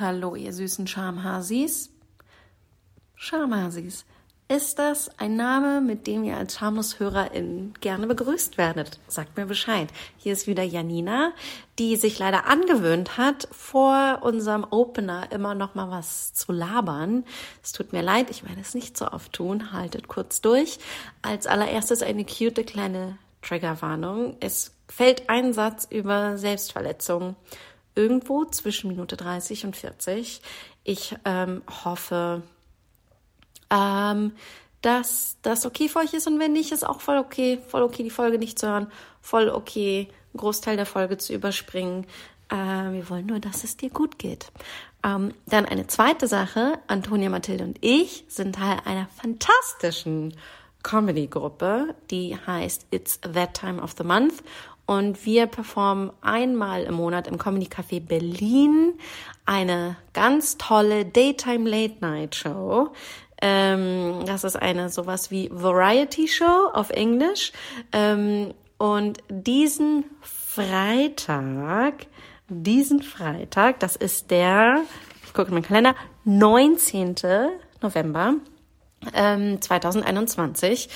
Hallo, ihr süßen Schamhasis. Schamhasis. Ist das ein Name, mit dem ihr als Schamlos-HörerInnen gerne begrüßt werdet? Sagt mir Bescheid. Hier ist wieder Janina, die sich leider angewöhnt hat, vor unserem Opener immer noch mal was zu labern. Es tut mir leid, ich werde es nicht so oft tun. Haltet kurz durch. Als allererstes eine cute kleine Triggerwarnung. Es fällt ein Satz über Selbstverletzung irgendwo zwischen Minute 30 und 40. Ich ähm, hoffe, ähm, dass das okay für euch ist und wenn nicht, ist auch voll okay, voll okay, die Folge nicht zu hören, voll okay, einen Großteil der Folge zu überspringen. Äh, wir wollen nur, dass es dir gut geht. Ähm, dann eine zweite Sache, Antonia, Mathilde und ich sind Teil einer fantastischen Comedy-Gruppe, die heißt It's That Time of the Month und wir performen einmal im Monat im Comedy Café Berlin eine ganz tolle Daytime Late Night Show. Ähm, das ist eine sowas wie Variety Show auf Englisch. Ähm, und diesen Freitag, diesen Freitag, das ist der, ich gucke in meinen Kalender, 19. November ähm, 2021.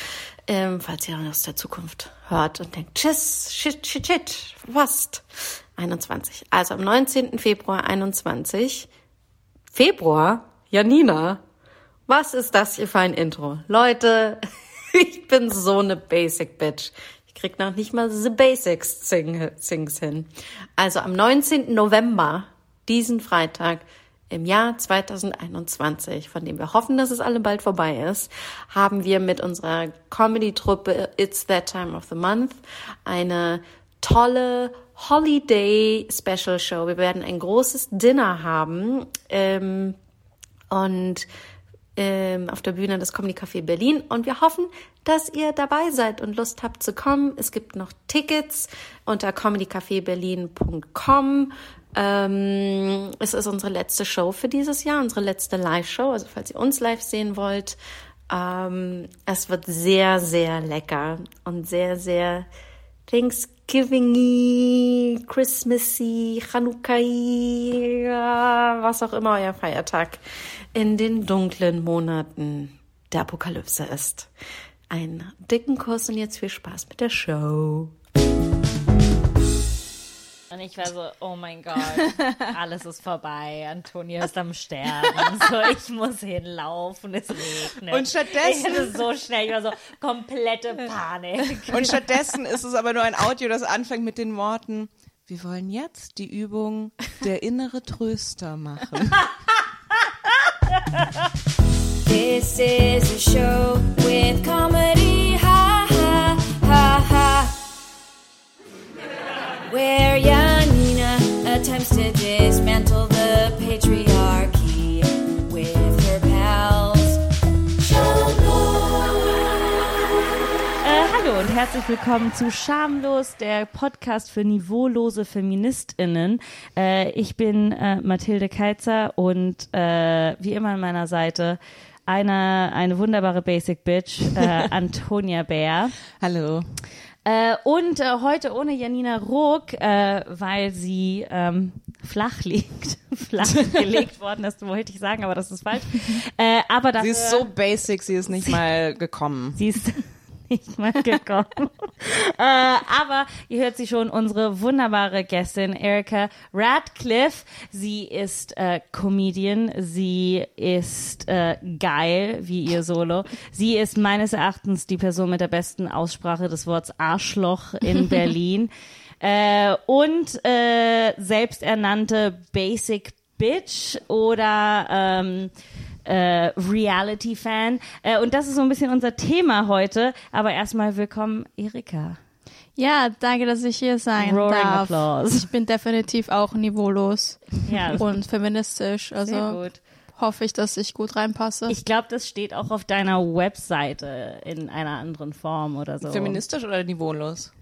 Ähm, falls ihr aus der Zukunft hört und denkt, tschüss, shit, shit, shit, fast. 21. Also am 19. Februar 21. Februar? Janina, was ist das hier für ein Intro? Leute, ich bin so eine Basic Bitch. Ich krieg noch nicht mal the Basics Things hin. Also am 19. November, diesen Freitag, im Jahr 2021, von dem wir hoffen, dass es alle bald vorbei ist, haben wir mit unserer Comedy-Truppe It's That Time of the Month eine tolle Holiday Special Show. Wir werden ein großes Dinner haben ähm, und ähm, auf der Bühne des Comedy Café Berlin und wir hoffen, dass ihr dabei seid und Lust habt zu kommen. Es gibt noch Tickets unter comedycafeberlin.com. Ähm, es ist unsere letzte Show für dieses Jahr, unsere letzte Live-Show. Also falls ihr uns live sehen wollt, ähm, es wird sehr, sehr lecker und sehr, sehr Thanksgiving-y, Christmassy, chanukka was auch immer euer Feiertag in den dunklen Monaten der Apokalypse ist. Einen dicken Kuss und jetzt viel Spaß mit der Show. Und ich war so, oh mein Gott, alles ist vorbei, Antonia ist am Sterben, so, ich muss hinlaufen, es regnet. Und stattdessen... Ich hatte so schnell, ich war so, komplette Panik. Und stattdessen ist es aber nur ein Audio, das anfängt mit den Worten, wir wollen jetzt die Übung der innere Tröster machen. This is a show with comedy, Where Janina attempts to dismantle the patriarchy with her pals. Äh, hallo und herzlich willkommen zu Schamlos, der Podcast für niveaulose FeministInnen. Äh, ich bin äh, Mathilde Keitzer und äh, wie immer an meiner Seite eine, eine wunderbare Basic Bitch, äh, Antonia Bär. Hallo. Äh, und äh, heute ohne Janina Ruck, äh, weil sie ähm, flach liegt. flach gelegt worden ist, wollte ich sagen, aber das ist falsch. Äh, aber dafür, sie ist so basic, sie ist nicht mal gekommen. Sie ist nicht mal gekommen. äh, aber ihr hört sie schon, unsere wunderbare Gästin Erika Radcliffe. Sie ist äh, Comedian, sie ist äh, geil, wie ihr Solo. Sie ist meines Erachtens die Person mit der besten Aussprache des Wortes Arschloch in Berlin. äh, und äh, selbsternannte Basic Bitch oder ähm, äh, Reality-Fan. Äh, und das ist so ein bisschen unser Thema heute. Aber erstmal willkommen, Erika. Ja, danke, dass ich hier sein Roaring darf. applause. Ich bin definitiv auch niveaulos Ja, und feministisch. Also sehr gut. hoffe ich, dass ich gut reinpasse. Ich glaube, das steht auch auf deiner Webseite in einer anderen Form oder so. Feministisch oder niveaulos?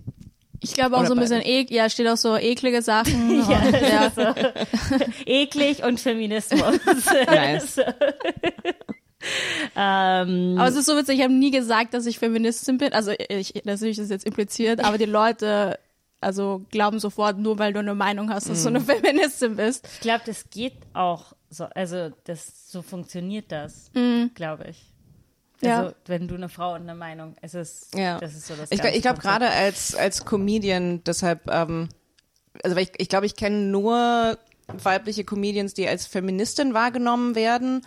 Ich glaube auch Oder so ein bisschen ek ja, steht auch so eklige Sachen. Ja, und, ja. so. Eklig und Feminismus. Nice. ähm, Aber es ist so witzig, ich habe nie gesagt, dass ich Feministin bin. Also ich, natürlich ist es jetzt impliziert, aber die Leute also glauben sofort, nur weil du eine Meinung hast, dass du eine Feministin bist. Ich glaube, das geht auch so, also das so funktioniert das, glaube ich. Ja. Also wenn du eine Frau und eine Meinung, es ist, Ja. das ist so das Ich, ich glaube gerade als als Comedian deshalb, ähm, also ich ich, glaube, ich kenne nur weibliche Comedians, die als Feministin wahrgenommen werden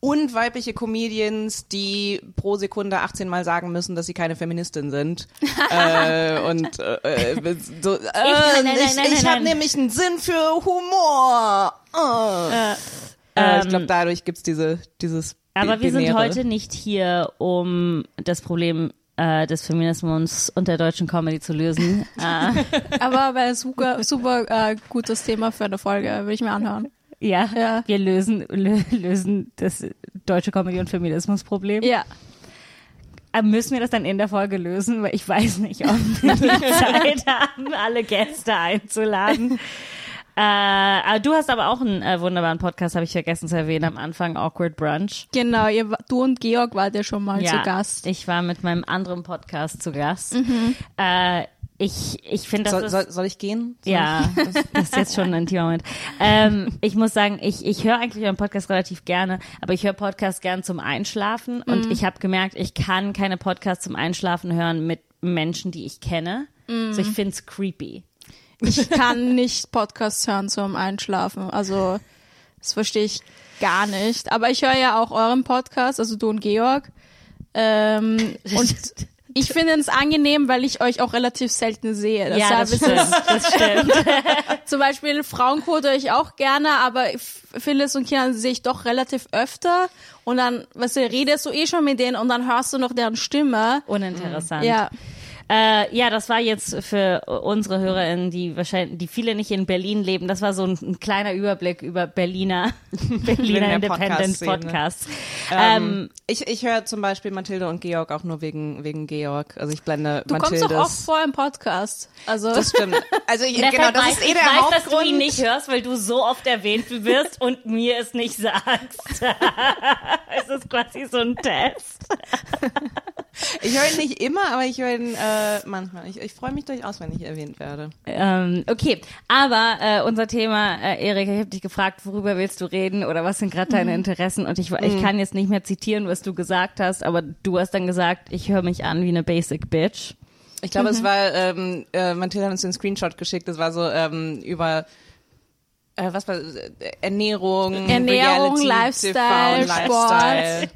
und weibliche Comedians, die pro Sekunde 18 Mal sagen müssen, dass sie keine Feministin sind. äh, und äh, äh, so, äh, nein, nein, ich, nein, ich nein, habe nämlich einen Sinn für Humor. Äh. Äh, ich glaube, dadurch gibt's diese dieses Aber wir sind heute nicht hier, um das Problem äh, des Feminismus und der deutschen Comedy zu lösen. äh, Aber wäre super, super äh, gutes Thema für eine Folge, würde ich mir anhören. ja, Ja. wir lösen, lö lösen das deutsche Comedy- und Feminismus-Problem. Ja. Aber Müssen wir das dann in der Folge lösen? Weil ich weiß nicht, ob wir die Zeit haben, alle Gäste einzuladen. Äh, du hast aber auch einen äh, wunderbaren Podcast, habe ich vergessen zu erwähnen am Anfang, Awkward Brunch. Genau, ihr, du und Georg wart ja schon mal zu Gast. ich war mit meinem anderen Podcast zu Gast. Äh, ich ich finde, das Soll, ist soll, soll ich gehen? Soll ja, das, das ist jetzt schon ein intimer Moment. Ähm, ich muss sagen, ich, ich höre eigentlich euren Podcast relativ gerne, aber ich höre Podcasts gern zum Einschlafen und ich habe gemerkt, ich kann keine Podcasts zum Einschlafen hören mit Menschen, die ich kenne. So, ich find's creepy. Ich kann nicht Podcasts hören zum Einschlafen. Also, das verstehe ich gar nicht. Aber ich höre ja auch euren Podcast, also du und Georg. Ähm, und ich finde es angenehm, weil ich euch auch relativ selten sehe. ja, das ist es stimmt, das stimmt. zum Beispiel Frauenquote höre ich auch gerne, aber Phyllis und Kian sehe ich doch relativ öfter. Und dann, weißt du, redest du eh schon mit denen und dann hörst du noch deren Stimme. Uninteressant. Ja, Äh, ja, das war jetzt für unsere HörerInnen, die wahrscheinlich, die viele nicht in Berlin leben. Das war so ein, ein kleiner Überblick über Berliner, Berliner Independent. Podcasts. Ähm, Ähm, ich ich höre zum Beispiel Mathilde und Georg auch nur wegen, wegen Georg. Also ich blende du kommst Mathildes. doch oft vor im Podcast. Also, Das stimmt. Also ich, genau, das weiß, ist eh ich der weiß, Hauptgrund. dass du ihn nicht hörst, weil du so oft erwähnt wirst und mir es nicht sagst. es ist quasi so ein Test. Ich höre ihn nicht immer, aber ich höre ihn äh, manchmal. Ich, ich freue mich durchaus, wenn ich erwähnt werde. Ähm, okay, aber äh, unser Thema, äh, Erika, ich habe dich gefragt, worüber willst du reden oder was sind gerade deine Interessen? Und ich, ich kann jetzt nicht mehr zitieren, was du gesagt hast, aber du hast dann gesagt, ich höre mich an wie eine Basic Bitch. Ich glaube, es war, ähm, äh, Mathilde hat uns den Screenshot geschickt, das war so ähm, über äh, was war äh, Ernährung, Ernährung, Reality, Lifestyle, TV, Lifestyle,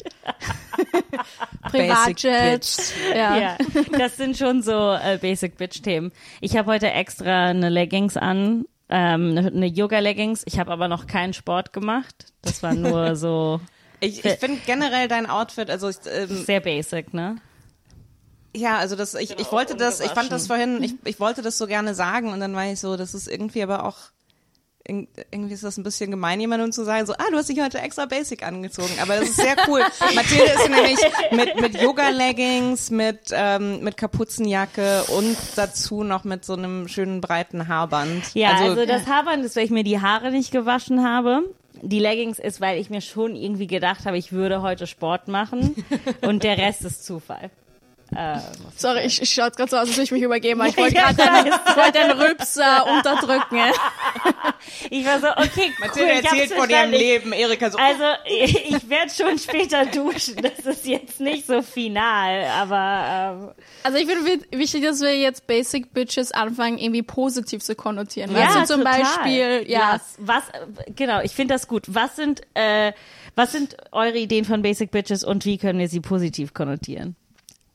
Privatjet. Ja. Ja, das sind schon so äh, Basic Bitch-Themen. Ich habe heute extra eine Leggings an, ähm, eine, eine Yoga-Leggings. Ich habe aber noch keinen Sport gemacht. Das war nur so Ich, ich finde generell dein Outfit, also ich, ähm, sehr basic, ne? ja, also das, ich, ich wollte das, ich fand das vorhin, ich, ich wollte das so gerne sagen und dann war ich so, das ist irgendwie aber auch irgendwie ist das ein bisschen gemein, jemandem zu sagen, so, ah, du hast dich heute extra basic angezogen, aber das ist sehr cool. Mathilde ist nämlich mit, mit Yoga-Leggings, mit, ähm, mit Kapuzenjacke und dazu noch mit so einem schönen breiten Haarband. Ja, also, das Haarband ist, weil ich mir die Haare nicht gewaschen habe. Die Leggings ist, weil ich mir schon irgendwie gedacht habe, ich würde heute Sport machen. Und der Rest ist Zufall. Äh, Sorry, ich, ich schaut gerade so aus, als würde ich mich übergeben, aber ich wollte gerade den, ich wollte den Rübs äh, unterdrücken. Ja. ich war so, okay, cool, Mathilde erzählt von ihrem. Leben, Erika so, Also, ich werde schon später duschen. Das ist jetzt nicht so final, aber Also ich finde wi- wichtig, dass wir jetzt Basic Bitches anfangen, irgendwie positiv zu konnotieren. ähm, weißt du, zum total. Beispiel, ja, Lass, was, genau, ich finde das gut. Was sind, äh, was sind eure Ideen von Basic Bitches und wie können wir sie positiv konnotieren?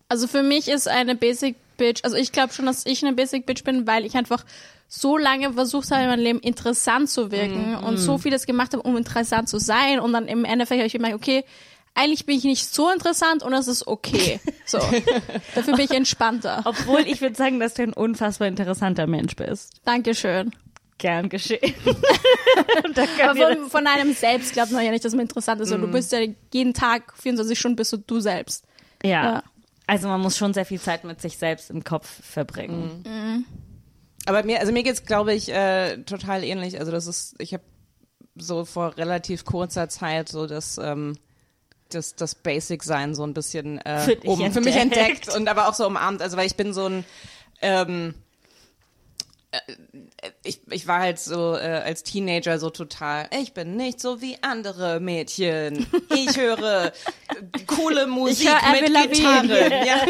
Also für mich ist eine Basic Bitch, also ich glaube schon, dass ich eine Basic Bitch bin, weil ich einfach so lange versucht habe, in meinem Leben interessant zu wirken und so vieles gemacht habe, um interessant zu sein. Und dann im Endeffekt habe ich gemerkt, okay, eigentlich bin ich nicht so interessant und das ist okay. So. Dafür bin ich entspannter. Obwohl ich würde sagen, dass du ein unfassbar interessanter Mensch bist. Dankeschön. Gern geschehen. Aber von, von einem selbst glaubt man ja nicht, dass man interessant ist. Und Du bist ja jeden Tag, 24 Stunden bist du du selbst. Ja. Also man muss schon sehr viel Zeit mit sich selbst im Kopf verbringen. Aber mir, also mir geht's, glaube ich, äh, total ähnlich. Also das ist, ich habe so vor relativ kurzer Zeit so das, ähm, das, das Basic-Sein so ein bisschen äh, Für um, für mich entdeckt. entdeckt und aber auch so umarmt. Also weil ich bin so ein, ähm, ich, ich war halt so äh, als Teenager so total, ich bin nicht so wie andere Mädchen. Ich höre äh, coole Musik hör mit Gitarre. Ja.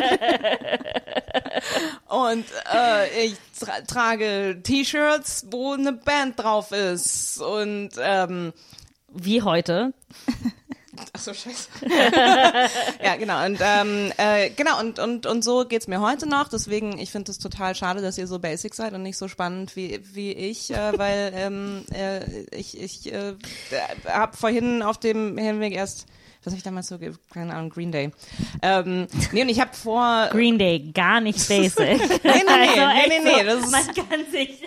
Und äh, ich tra trage T-Shirts, wo eine Band drauf ist. Und ähm, Wie heute. Ach so, scheiße. ja, genau. Und ähm, äh, genau, und, und, und so geht's mir heute noch. Deswegen, ich finde es total schade, dass ihr so basic seid und nicht so spannend wie, wie ich, äh, weil ähm, äh, ich, ich äh, habe vorhin auf dem Hinweg erst was habe ich damals so, keine Ahnung, Green Day. Ähm, nee, und ich habe vor, Green Day, gar nicht basic. nee, nee, nee, Also nee, nee, nee, das ist, man kann sich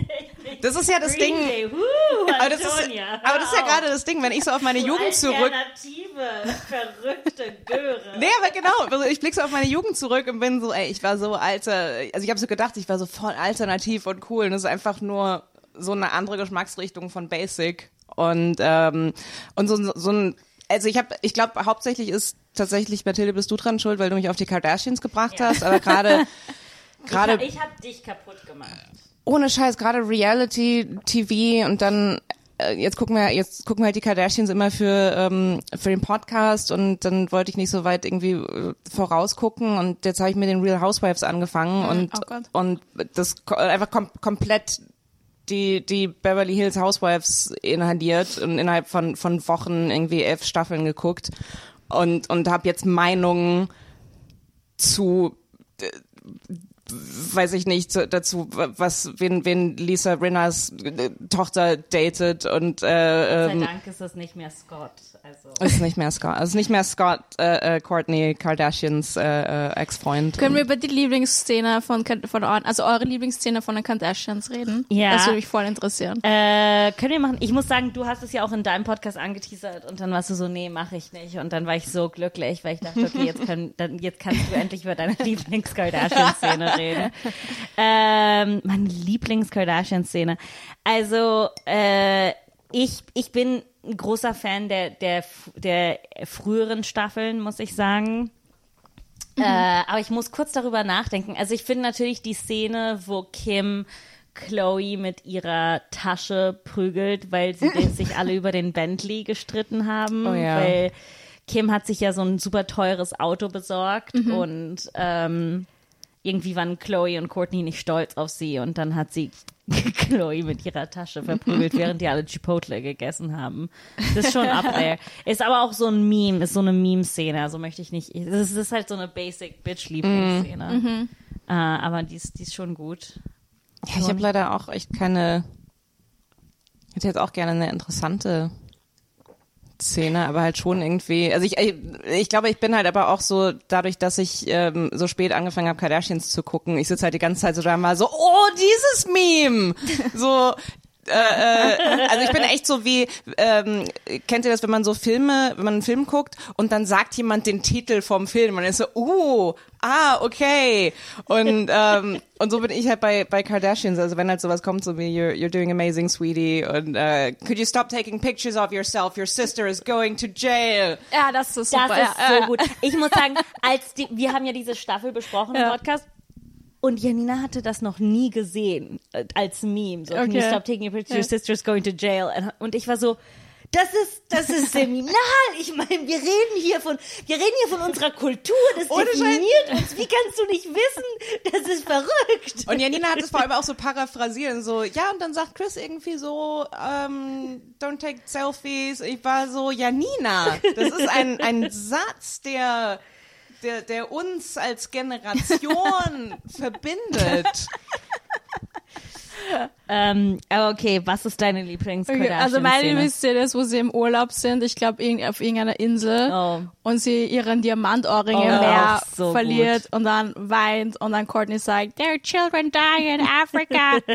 das ist ja das Green Ding, Day, woo, aber das ist, aber das ist ja gerade das Ding, wenn ich so auf meine Du Jugend zurück, Alternative, verrückte Göre. Nee, aber genau. Also ich blicke so auf meine Jugend zurück und bin so, ey, ich war so alter, also ich habe so gedacht, ich war so voll alternativ und cool. Und das ist einfach nur so eine andere Geschmacksrichtung von Basic. Und, ähm, und so, so ein, also ich habe, ich glaube, hauptsächlich ist tatsächlich, Mathilde, bist du dran schuld, weil du mich auf die Kardashians gebracht hast, aber gerade, gerade, Ich hab dich kaputt gemacht. ohne Scheiß, gerade Reality TV und dann äh, jetzt gucken wir jetzt gucken wir halt die Kardashians immer für ähm, für den Podcast und dann wollte ich nicht so weit irgendwie äh, vorausgucken und jetzt habe ich mit den Real Housewives angefangen und oh und das einfach kom komplett die die Beverly Hills Housewives inhaliert und innerhalb von von Wochen irgendwie elf Staffeln geguckt und und habe jetzt Meinungen zu weiß ich nicht, dazu, was, wen, wen Lisa Rinners äh, Tochter datet und Sei äh, ähm, Dank ist das nicht mehr Scott. Also. ist nicht mehr Scott, ist nicht mehr Scott, äh, äh, Courtney Kardashians äh, äh, Ex-Freund. Können wir über die Lieblingsszene von, von also eure Lieblingsszene von den Kardashians reden? Ja. Das würde mich voll interessieren. Äh, können wir machen. Ich muss sagen, du hast es ja auch in deinem Podcast angeteasert und dann warst du so, nee, mache ich nicht. Und dann war ich so glücklich, weil ich dachte, okay, jetzt, können, dann, jetzt kannst du endlich über deine Lieblings-Kardashian-Szene reden. Ähm, meine Lieblings-Kardashian-Szene. Also, äh, ich, ich bin ein großer Fan der, der, der früheren Staffeln, muss ich sagen. Äh, aber ich muss kurz darüber nachdenken. Also ich finde natürlich die Szene, wo Kim Chloe mit ihrer Tasche prügelt, weil sie sich alle über den Bentley gestritten haben. Oh ja. Weil Kim hat sich ja so ein super teures Auto besorgt und ähm, irgendwie waren Chloe und Courtney nicht stolz auf sie und dann hat sie Chloe mit ihrer Tasche verprügelt, während die alle Chipotle gegessen haben. Das ist schon up there. Ist aber auch so ein Meme, ist so eine Meme-Szene, also möchte ich nicht, das ist halt so eine basic Bitch-Lieblingsszene. Äh, aber die ist, die ist schon gut. Ja, ich habe leider auch echt keine. Ich hätte jetzt auch gerne eine interessante Szene, aber halt schon irgendwie. Also ich, ich, ich glaube, ich bin halt aber auch so dadurch, dass ich ähm, so spät angefangen habe, Kardashians zu gucken. Ich sitze halt die ganze Zeit so da mal so, oh, dieses Meme, so. Äh, äh, also ich bin echt so wie, ähm, kennt ihr das, wenn man so Filme, wenn man einen Film guckt und dann sagt jemand den Titel vom Film und dann ist so, uh, ah, okay. Und ähm, und so bin ich halt bei bei Kardashians. Also wenn halt sowas kommt, so wie you're, you're doing amazing, sweetie, und äh, could you stop taking pictures of yourself? Your sister is going to jail. Ja, das ist Das super. ist ja, so ja. gut. Ich muss sagen, als die, wir haben ja diese Staffel besprochen im Ja. Podcast. Und Janina hatte das noch nie gesehen äh, als Meme. So, can you Okay. stop taking your picture? Your sister's going to jail. Und- ich war so, das ist, das ist seminal. Ich meine, wir reden hier von, wir reden hier von unserer Kultur. Das Ohne definiert uns. Wie kannst du nicht wissen? Das ist verrückt. Und Janina hat es vor allem auch so paraphrasieren, so, ja, und dann sagt Chris irgendwie so, ähm, don't take selfies. Ich war so, Janina, das ist ein, ein Satz, der, der, der uns als Generation verbindet. Ähm, aber okay, was ist deine lieblings Okay, also meine Lieblingsszene ist, wo sie im Urlaub sind, ich glaube irgend, auf irgendeiner Insel Oh. und sie ihren Diamantohrring Oh, im Meer so verliert und dann weint und dann Courtney sagt, there are children dying in Africa.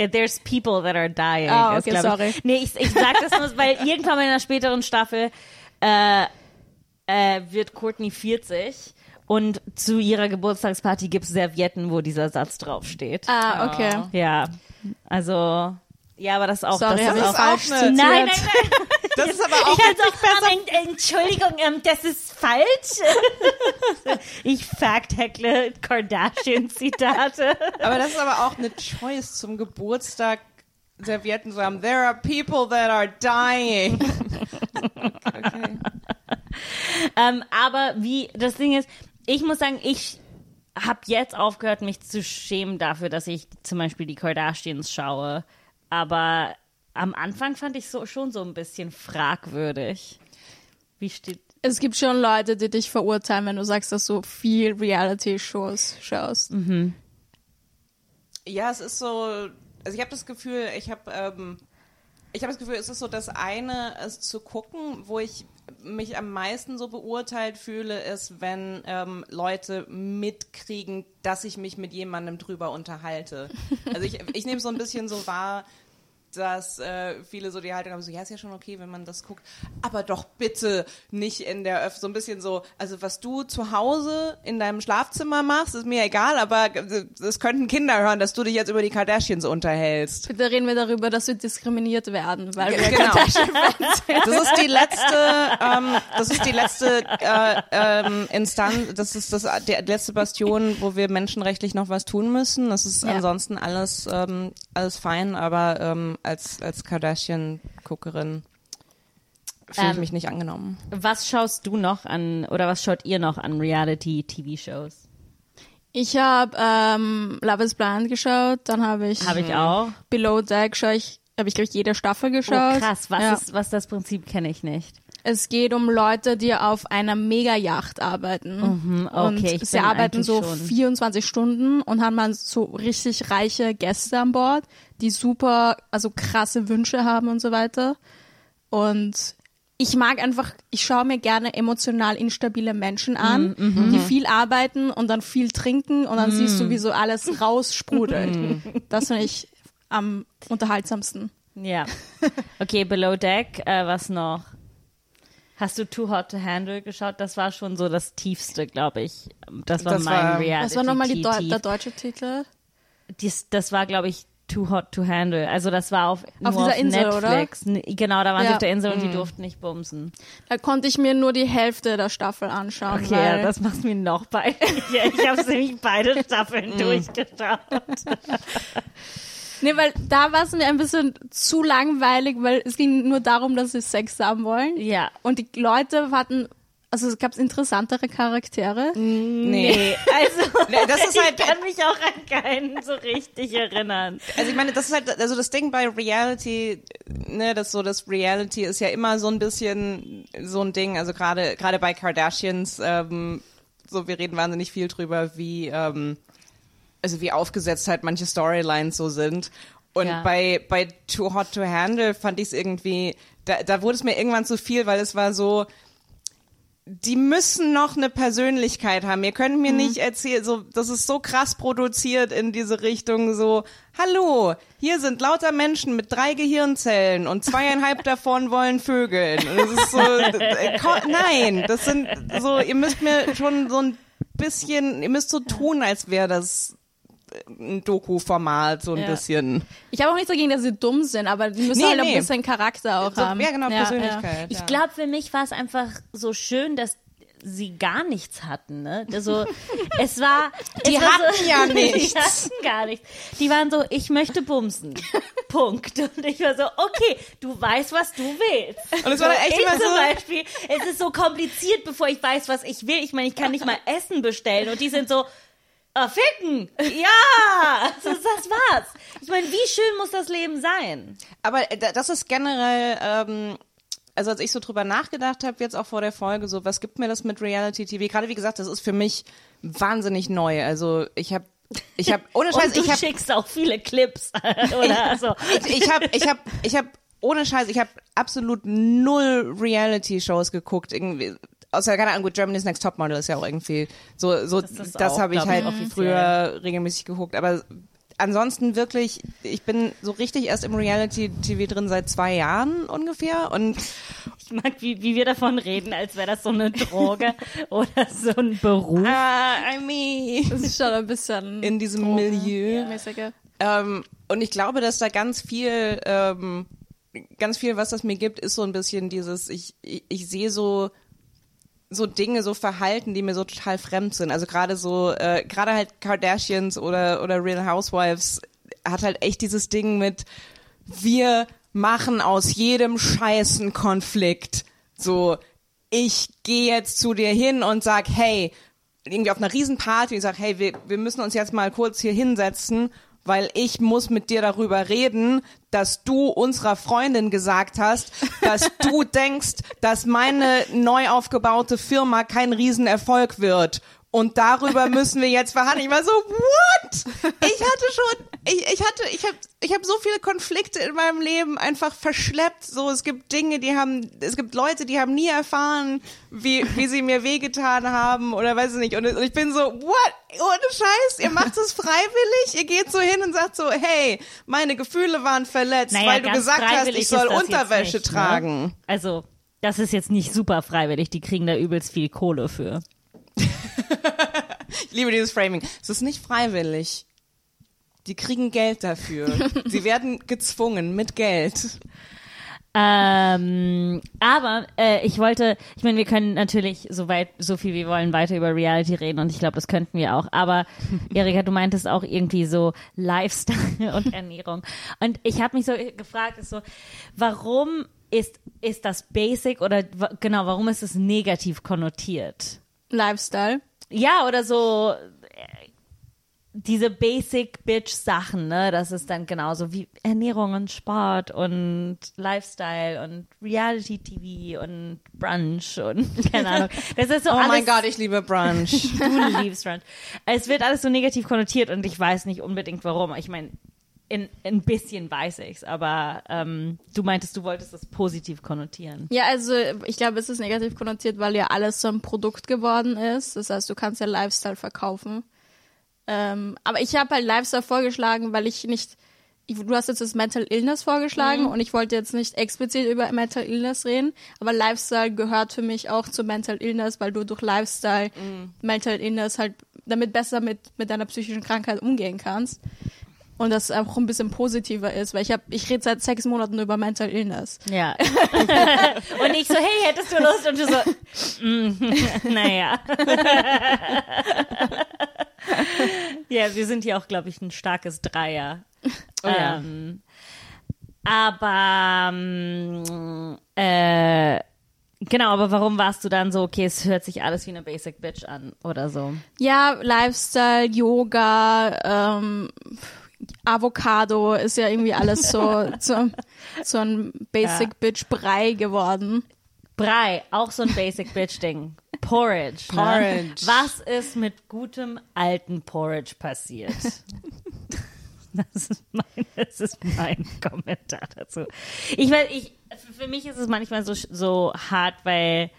Yeah, there's people that are dying. Ist, okay, sorry. Ich. Nee, ich, ich sag das nur, weil irgendwann in einer späteren Staffel äh, äh, wird Courtney 40 und zu ihrer Geburtstagsparty gibt's Servietten, wo dieser Satz draufsteht. ah, okay. Ja, also ja, aber das ist auch Sorry, das ist ich auch falsch eine-. Nein, nein, nein. Das ist aber auch Ich also, ähm, Entschuldigung, ähm, das ist falsch? ich fact-hackle Kardashian-Zitate. Aber das ist aber auch eine Choice zum Geburtstag Servietten zu haben. There are people that are dying. okay. Ähm, aber wie, das Ding ist, ich muss sagen, ich habe jetzt aufgehört, mich zu schämen dafür, dass ich zum Beispiel die Kardashians schaue. Aber am Anfang fand ich so schon so ein bisschen fragwürdig. Wie steht. Es gibt schon Leute, die dich verurteilen, wenn du sagst, dass du viel Reality-Shows schaust. Ja, es ist so, also ich habe das Gefühl, ich habe ähm, ich habe das Gefühl, es ist so das eine, es zu gucken, wo ich mich am meisten so beurteilt fühle, ist, wenn ähm, Leute mitkriegen, dass ich mich mit jemandem drüber unterhalte. Also ich, ich nehme so ein bisschen so wahr, dass äh, viele so die Haltung haben, so, ja, ist ja schon okay, wenn man das guckt, aber doch bitte nicht in der Öff, so ein bisschen so, also was du zu Hause in deinem Schlafzimmer machst, ist mir egal, aber es könnten Kinder hören, dass du dich jetzt über die Kardashians unterhältst. Bitte reden wir darüber, dass wir diskriminiert werden, weil wir Genau. Kardashian-Fans sind. Das ist die letzte, ähm, das ist die letzte äh, ähm, Instanz, das ist das der letzte Bastion, wo wir menschenrechtlich noch was tun müssen. Das ist Ja. ansonsten alles ähm, alles fein, aber ähm, als als Kardashian-Guckerin fühle ich Ähm, mich nicht angenommen. Was schaust du noch an, oder was schaut ihr noch an Reality-TV-Shows? Ich habe ähm, Love is Blind geschaut, dann habe ich Habe ich auch. Below Deck schaue ich, habe ich glaube ich jede Staffel Oh, geschaut. krass, was Ja. ist, was das Prinzip kenne ich nicht. Es geht um Leute, die auf einer Mega-Yacht arbeiten. Mhm, okay, und ich sie arbeiten so schon. 24 Stunden und haben dann so richtig reiche Gäste an Bord, die super, also krasse Wünsche haben und so weiter. Und ich mag einfach, ich schaue mir gerne emotional instabile Menschen an, Mhm, die viel arbeiten und dann viel trinken und dann siehst du, wie so alles raussprudelt. Mhm. Das finde ich am unterhaltsamsten. Ja. Okay, Below Deck, äh, was noch? Hast du Too Hot to Handle geschaut? Das war schon so das Tiefste, glaube ich. Das war Das mein war- Reality. Was war nochmal die Deu der deutsche Titel? Dies, das war, glaube ich, Too Hot to Handle. Also das war auf, Auf dieser Insel, oder? Netflix. N- Genau, da waren sie Ja. auf der Insel und die durften nicht bumsen. Da konnte ich mir nur die Hälfte der Staffel anschauen. Okay, ja, das macht mir noch peinlicher. Ich habe nämlich beide Staffeln durchgeschaut. Nee, weil da war es mir ein bisschen zu langweilig, weil es ging nur darum, dass sie Sex haben wollen. Ja. Und die Leute hatten, also es gab interessantere Charaktere. Nee. Also, Nee, das ist halt- ich kann mich auch an keinen so richtig erinnern. Also ich meine, das ist halt, also das Ding bei Reality, ne, das so, das Reality ist ja immer so ein bisschen so ein Ding, also gerade, gerade bei Kardashians, ähm, so, wir reden wahnsinnig viel drüber, wie, ähm, also wie aufgesetzt halt manche Storylines so sind. Und Ja. bei, bei Too Hot to Handle fand ich es irgendwie, da, da wurde es mir irgendwann zu viel, weil es war so, die müssen noch eine Persönlichkeit haben. Ihr könnt mir nicht erzählen, so, das ist so krass produziert in diese Richtung, so, hallo, hier sind lauter Menschen mit drei Gehirnzellen und zweieinhalb davon wollen Vögeln. Und das ist so, äh, nein, das sind so, ihr müsst mir schon so ein bisschen, ihr müsst so tun, als wäre das ein Doku-Format, so ein Ja. bisschen. Ich habe auch nichts dagegen, dass sie dumm sind, aber die müssen Nee, halt nee. ein bisschen Charakter auch So, haben. ja, genau, Ja, Persönlichkeit. Ich glaube, für mich war es einfach so schön, dass sie gar nichts hatten, ne? Also, es war. Die es war hatten so, ja Die nichts. hatten gar nichts. Die waren so, ich möchte bumsen. Punkt. Und ich war so, okay, du weißt, was du willst. Und es war dann echt ich immer zum so- Beispiel, es ist so kompliziert, bevor ich weiß, was ich will. Ich meine, ich kann nicht mal Essen bestellen und die sind so, ah, ficken. Ja, das, das war's. Ich meine, wie schön muss das Leben sein? Aber äh, da- das ist generell, ähm, also als ich so drüber nachgedacht habe, jetzt auch vor der Folge, so was gibt mir das mit Reality TV? Gerade wie gesagt, das ist für mich wahnsinnig neu. Also ich habe, ich habe, ohne Scheiß, Und du ich habe, schickst auch viele Clips, oder? Also, ich, habe, ich habe, ich habe, ohne Scheiß, ich habe absolut null Reality-Shows geguckt, irgendwie. Außer, keine Ahnung, gut, Germany's Next Topmodel ist ja auch irgendwie so, so, Das das, auch, habe ich halt offiziell. früher regelmäßig geguckt. Aber ansonsten wirklich, ich bin so richtig erst im Reality-TV drin seit zwei Jahren ungefähr und ich mag, wie, wie wir davon reden, als wäre das so eine Droge oder so ein Beruf. Ah, I mean, Das ist schon ein bisschen in diesem Milieu. mäßiger. Ähm, und ich glaube, dass da ganz viel, ähm, ganz viel, was das mir gibt, ist so ein bisschen dieses, ich, ich, ich sehe so, so Dinge, so Verhalten, die mir so total fremd sind. Also gerade so, äh, gerade halt Kardashians oder, oder Real Housewives hat halt echt dieses Ding mit, wir machen aus jedem scheißen Konflikt so, ich gehe jetzt zu dir hin und sag, hey, irgendwie auf einer Riesenparty und sag, hey, wir, wir müssen uns jetzt mal kurz hier hinsetzen weil ich muss mit dir darüber reden, dass du unserer Freundin gesagt hast, dass du denkst, dass meine neu aufgebaute Firma kein Riesenerfolg wird. Und darüber müssen wir jetzt verhandeln. Ich war so, what? Ich hatte schon, ich, ich hatte, ich habe ich hab so viele Konflikte in meinem Leben einfach verschleppt. So, es gibt Dinge, die haben, es gibt Leute, die haben nie erfahren, wie, wie sie mir wehgetan haben oder weiß ich nicht. Und, und ich bin so, what? Ohne Scheiß, ihr macht es freiwillig? Ihr geht so hin und sagt so, hey, meine Gefühle waren verletzt, Naja, weil du gesagt hast, ich soll Unterwäsche nicht, ne? tragen. Also, das ist jetzt nicht super freiwillig. Die kriegen da übelst viel Kohle für. Ich liebe dieses Framing. Es ist nicht freiwillig. Die kriegen Geld dafür. Sie werden gezwungen mit Geld. Ähm, aber äh, ich wollte, ich meine, wir können natürlich so weit, so viel wir wollen weiter über Reality reden und ich glaube, das könnten wir auch. Aber Erika, du meintest auch irgendwie so Lifestyle und Ernährung. Und ich habe mich so gefragt, ist so, warum ist ist das Basic oder genau, warum ist es negativ konnotiert? Lifestyle. Ja, oder so äh, diese Basic Bitch Sachen, ne? Das ist dann genauso wie Ernährung und Sport und Lifestyle und Reality TV und Brunch und keine Ahnung. Das ist so Oh alles, mein Gott, ich liebe Brunch. du liebst Brunch. Es wird alles so negativ konnotiert und ich weiß nicht unbedingt warum. Ich meine, in, ein bisschen weiß ich's, aber ähm, du meintest, du wolltest das positiv konnotieren. Ja, also ich glaube, es ist negativ konnotiert, weil ja alles so ein Produkt geworden ist. Das heißt, du kannst ja Lifestyle verkaufen. Ähm, aber ich habe halt Lifestyle vorgeschlagen, weil ich nicht. Ich, du hast jetzt das Mental Illness vorgeschlagen und ich wollte jetzt nicht explizit über Mental Illness reden, aber Lifestyle gehört für mich auch zu Mental Illness, weil du durch Lifestyle Mental Illness halt damit besser mit, mit deiner psychischen Krankheit umgehen kannst. Und das auch ein bisschen positiver ist, weil ich habe, ich rede seit sechs Monaten über Mental Illness. Ja. und ich so, hey, hättest du Lust? Und du so, mm, naja. ja, wir sind hier auch, glaube ich, ein starkes Dreier. ja. ähm, aber ähm, äh, genau, aber warum warst du dann so, okay, es hört sich alles wie eine Basic Bitch an oder so? Ja, Lifestyle, Yoga, ähm, Avocado ist ja irgendwie alles so so, so ein Basic Ja. Bitch Brei geworden. Brei, auch so ein Basic Bitch Ding. Porridge. Porridge. Ne? Was ist mit gutem alten Porridge passiert? Das ist mein, das ist mein Kommentar dazu. Ich weiß, ich, für mich ist es manchmal so, so hart, weil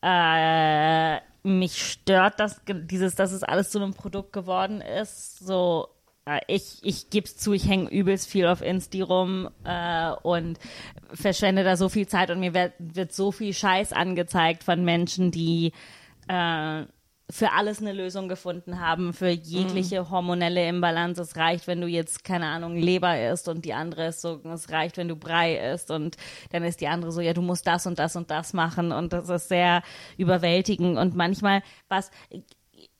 äh, mich stört das, dieses, dass es alles zu einem Produkt geworden ist. So, ich, ich geb's zu, ich hänge übelst viel auf Insti rum äh, und verschwende da so viel Zeit und mir wird, wird so viel Scheiß angezeigt von Menschen, die äh, für alles eine Lösung gefunden haben, für jegliche hormonelle Imbalance. Es reicht, wenn du jetzt, keine Ahnung, Leber isst und die andere ist so, es reicht, wenn du Brei isst und dann ist die andere so, ja, du musst das und das und das machen und das ist sehr überwältigend und manchmal was,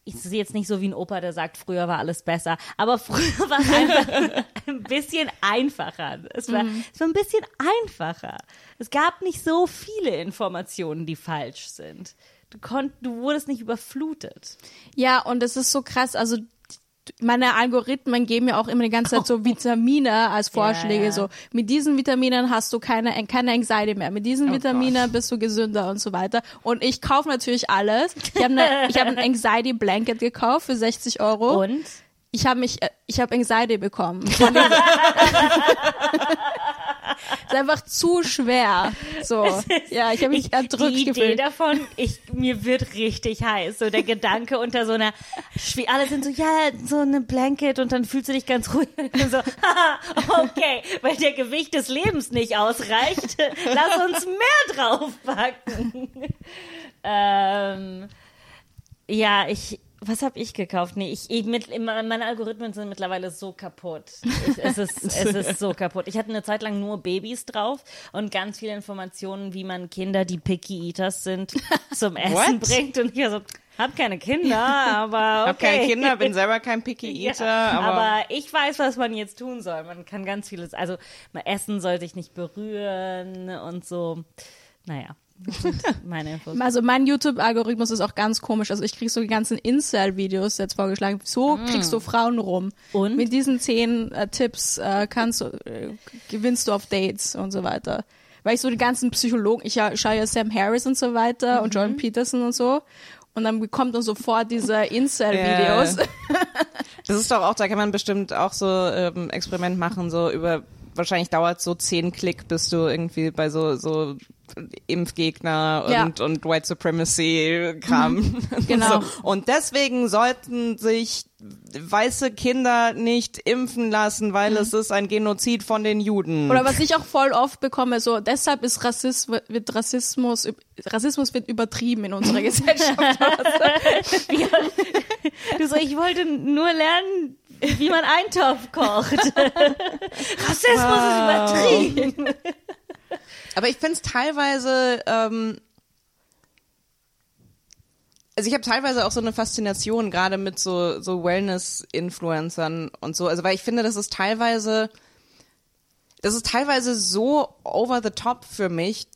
ich sehe jetzt nicht so wie ein Opa, der sagt, früher war alles besser, aber früher war es einfach ein bisschen einfacher. Es war, es war ein bisschen einfacher. Es gab nicht so viele Informationen, die falsch sind. Du, konnt, du wurdest nicht überflutet. Ja, und es ist so krass, also meine Algorithmen geben mir auch immer die ganze Zeit so Vitamine als Vorschläge. ja. So, mit diesen Vitaminen hast du keine, keine Anxiety mehr. Mit diesen Oh Vitaminen bist du gesünder und so weiter. Und ich kaufe natürlich alles. Ich habe eine, ich habe ein Anxiety Blanket gekauft für 60 Euro. Und? Ich habe mich, äh, ich habe Anxiety bekommen. Einfach zu schwer. So, ja, ich habe mich erdrückt die Idee gefühlt. davon, ich, mir wird richtig heiß. So der Gedanke unter so einer, alle sind so, ja, so eine Blanket und dann fühlst du dich ganz ruhig. Und so, haha, okay, weil der Gewicht des Lebens nicht ausreicht, lass uns mehr draufpacken. ähm, ja, ich, was habe ich gekauft? Nee, ich, ich mit, meine Algorithmen sind mittlerweile so kaputt. Ich, es, ist, es ist so kaputt. Ich hatte eine Zeit lang nur Babys drauf und ganz viele Informationen, wie man Kinder, die Picky Eaters sind, zum Essen bringt. Und ich so, hab keine Kinder, aber okay. Hab keine Kinder, bin selber kein Picky Eater. Ja, aber, aber, ich weiß, was man jetzt tun soll. Man kann ganz vieles, also Essen sollte ich nicht berühren und so. Naja. Meine Infos. Also mein YouTube-Algorithmus ist auch ganz komisch. Also ich krieg so die ganzen Incel-Videos jetzt vorgeschlagen. So mm. kriegst du Frauen rum. Und? Mit diesen zehn äh, Tipps äh, kannst du, äh, gewinnst du auf Dates und so weiter. Weil ich so die ganzen Psychologen, ich schaue ja Sam Harris und so weiter mhm. und Jordan Peterson und so. Und dann bekommt man sofort diese Incel-Videos. Yeah. Das ist doch auch, da kann man bestimmt auch so ähm, Experiment machen, so über wahrscheinlich dauert so zehn Klick, bis du irgendwie bei so, so Impfgegner und, ja. und White Supremacy Kram. Mhm. Genau. so. Und deswegen sollten sich weiße Kinder nicht impfen lassen, weil mhm. es ist ein Genozid von den Juden. Oder was ich auch voll oft bekomme, so deshalb ist Rassismus, wird Rassismus, Rassismus wird übertrieben in unserer Gesellschaft. ja. Du so, ich wollte nur lernen, wie man Eintopf kocht. Rassismus wow. ist übertrieben. Aber ich finde es teilweise, ähm, also ich habe teilweise auch so eine Faszination gerade mit so, so Wellness-Influencern und so. Also weil ich finde, das ist teilweise, das ist teilweise so over the top für mich,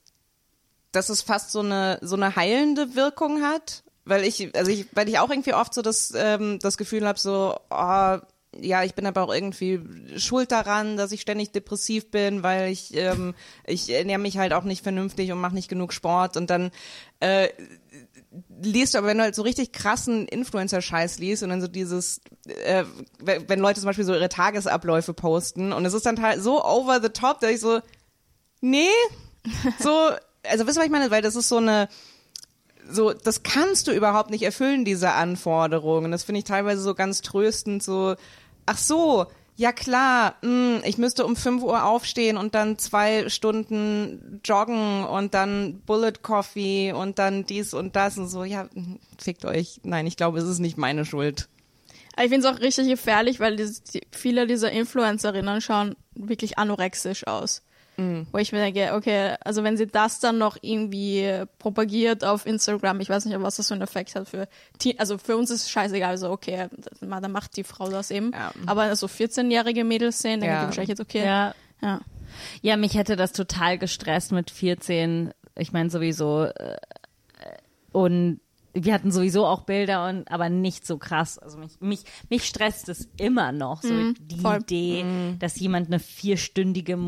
dass es fast so eine, so eine heilende Wirkung hat. Weil ich, also ich, weil ich auch irgendwie oft so das, ähm, das Gefühl habe, so, oh, ja, ich bin aber auch irgendwie schuld daran, dass ich ständig depressiv bin, weil ich ähm, ich ernähre mich halt auch nicht vernünftig und mache nicht genug Sport und dann äh, liest du aber, wenn du halt so richtig krassen Influencer-Scheiß liest und dann so dieses, äh, wenn Leute zum Beispiel so ihre Tagesabläufe posten und es ist dann halt so over the top, dass ich so, nee, so, also wisst ihr, was ich meine? Weil das ist so eine, so, das kannst du überhaupt nicht erfüllen, diese Anforderungen. Das finde ich teilweise so ganz tröstend, so, ach so, ja klar, hm, ich müsste um 5 Uhr aufstehen und dann zwei Stunden joggen und dann Bullet Coffee und dann dies und das und so. Ja, fickt euch. Nein, ich glaube, es ist nicht meine Schuld. Ich finde es auch richtig gefährlich, weil die, die, viele dieser Influencerinnen schauen wirklich anorexisch aus. Mhm. Wo ich mir denke, okay, also wenn sie das dann noch irgendwie propagiert auf Instagram, ich weiß nicht, was das für einen Effekt hat für Teen also für uns ist es scheißegal, also okay, dann macht die Frau das eben. Ja. Aber so 14-jährige Mädels sehen, denke ja. ich wahrscheinlich jetzt, okay. Ja. ja. Ja, mich hätte das total gestresst mit 14. Ich meine sowieso äh, und wir hatten sowieso auch Bilder und aber nicht so krass. Also mich mich mich stresst es immer noch so mm, die voll. Idee, mm. dass jemand eine vierstündige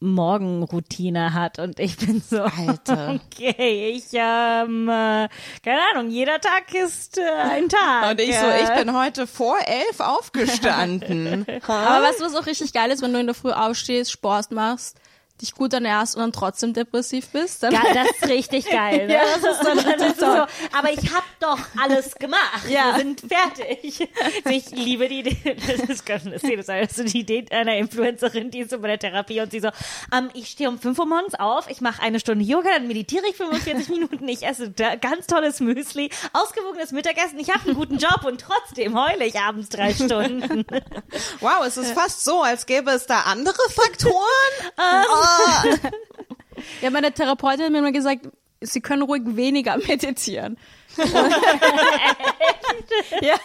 Morgenroutine hat und ich bin so Alter. Okay, ich ähm, äh, keine Ahnung, jeder Tag ist äh, ein Tag. Und ich so, ich bin heute vor elf aufgestanden. aber was was auch richtig geil ist, wenn du in der Früh aufstehst, Sport machst dich gut ernährst und dann trotzdem depressiv bist. Dann ja, das ist richtig geil. Ne? ja, das ist dann, das ist so, aber ich habe doch alles gemacht. Ja. Wir sind fertig. Ich liebe die Idee, das ist ganz das also die Idee einer Influencerin, die ist so bei der Therapie und sie so, ähm, ich stehe um 5 Uhr morgens auf, ich mache eine Stunde Yoga, dann meditiere ich 45 Minuten, ich esse ganz tolles Müsli, ausgewogenes Mittagessen, ich habe einen guten Job und trotzdem heule ich abends drei Stunden. Wow, es ist fast so, als gäbe es da andere Faktoren. Ähm, oh. ja, meine Therapeutin hat mir immer gesagt, sie können ruhig weniger meditieren. ja,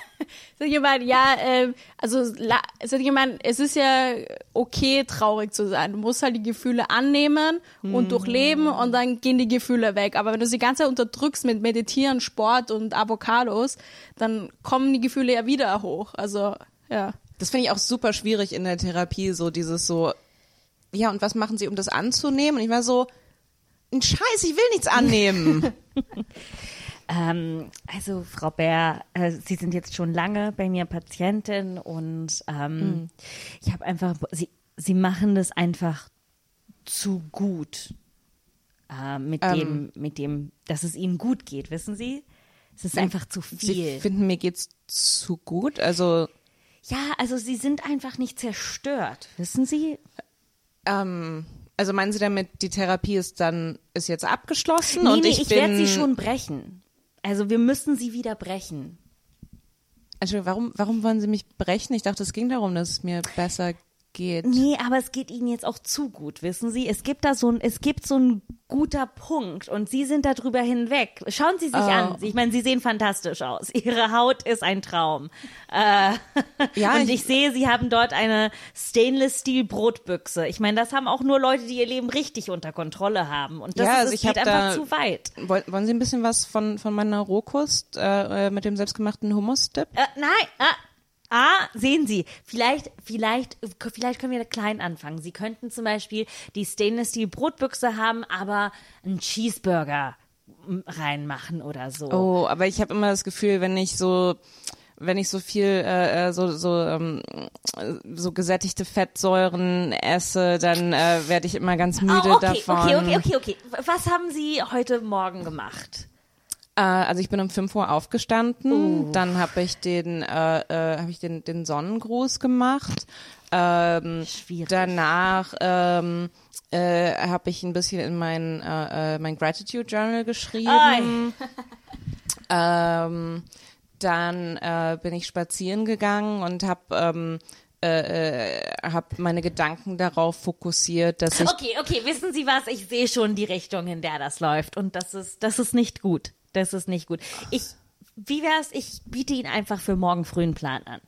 sag ich mal, ja, äh, also sag ich mal, es ist ja okay, traurig zu sein. Du musst halt die Gefühle annehmen und mhm. durchleben und dann gehen die Gefühle weg. Aber wenn du sie ganz unterdrückst mit Meditieren, Sport und Avocados, dann kommen die Gefühle ja wieder hoch. Also, ja. Das finde ich auch super schwierig in der Therapie, so dieses so, ja, und was machen Sie, um das anzunehmen? Und ich war so, ein Scheiß, ich will nichts annehmen. ähm, also, Frau Bär, äh, Sie sind jetzt schon lange bei mir Patientin und ähm, mhm. ich habe einfach, Sie, Sie machen das einfach zu gut. Äh, mit ähm, dem, mit dem, dass es Ihnen gut geht, wissen Sie? Es ist einfach zu viel. Sie finden, mir geht's zu gut? Also. Ja, also Sie sind einfach nicht zerstört, wissen Sie? Ähm, also meinen Sie damit, die Therapie ist dann ist jetzt abgeschlossen nee, und nee, ich, ich werde sie schon brechen. Also wir müssen sie wieder brechen. Also warum, warum wollen Sie mich brechen? Ich dachte, es ging darum, dass es mir besser geht. Nee, aber es geht ihnen jetzt auch zu gut, wissen Sie? Es gibt da so ein, es gibt so ein guter Punkt und Sie sind darüber hinweg. Schauen Sie sich Oh. an. Ich meine, Sie sehen fantastisch aus. Ihre Haut ist ein Traum. Äh, Ja, und ich- ich, sehe, Sie haben dort eine Stainless Steel Brotbüchse. Ich meine, das haben auch nur Leute, die ihr Leben richtig unter Kontrolle haben. Und das Ja, ist, also ich geht einfach da- zu weit. Woll, wollen Sie ein bisschen was von, von meiner Rohkost äh, äh, mit dem selbstgemachten Hummus-Dip? Äh, nein, ah, sehen Sie, vielleicht, vielleicht, vielleicht können wir klein anfangen. Sie könnten zum Beispiel die Stainless Steel Brotbüchse haben, aber einen Cheeseburger mm, reinmachen oder so. Oh, aber ich habe immer das Gefühl, wenn ich so wenn ich so viel äh, äh, so so ähm, so gesättigte Fettsäuren esse, dann äh, werde ich immer ganz müde Ah, okay, davon. okay, okay, okay, okay. Was haben Sie heute Morgen gemacht? Äh, also ich bin um 5 Uhr aufgestanden, Oh. dann habe ich den äh, äh, habe ich den den Sonnengruß gemacht. Ähm, Schwierig. danach ähm, äh, habe ich ein bisschen in mein äh, äh, mein Gratitude Journal geschrieben. Ähm, dann äh, bin ich spazieren gegangen und habe ähm, äh, äh, meine Gedanken darauf fokussiert, dass ich Okay, okay, wissen Sie was? Ich sehe schon die Richtung, in der das läuft. Und das ist, das ist nicht gut. Das ist nicht gut. Ich, wie wär's? Ich biete Ihnen einfach für morgen früh einen Plan an.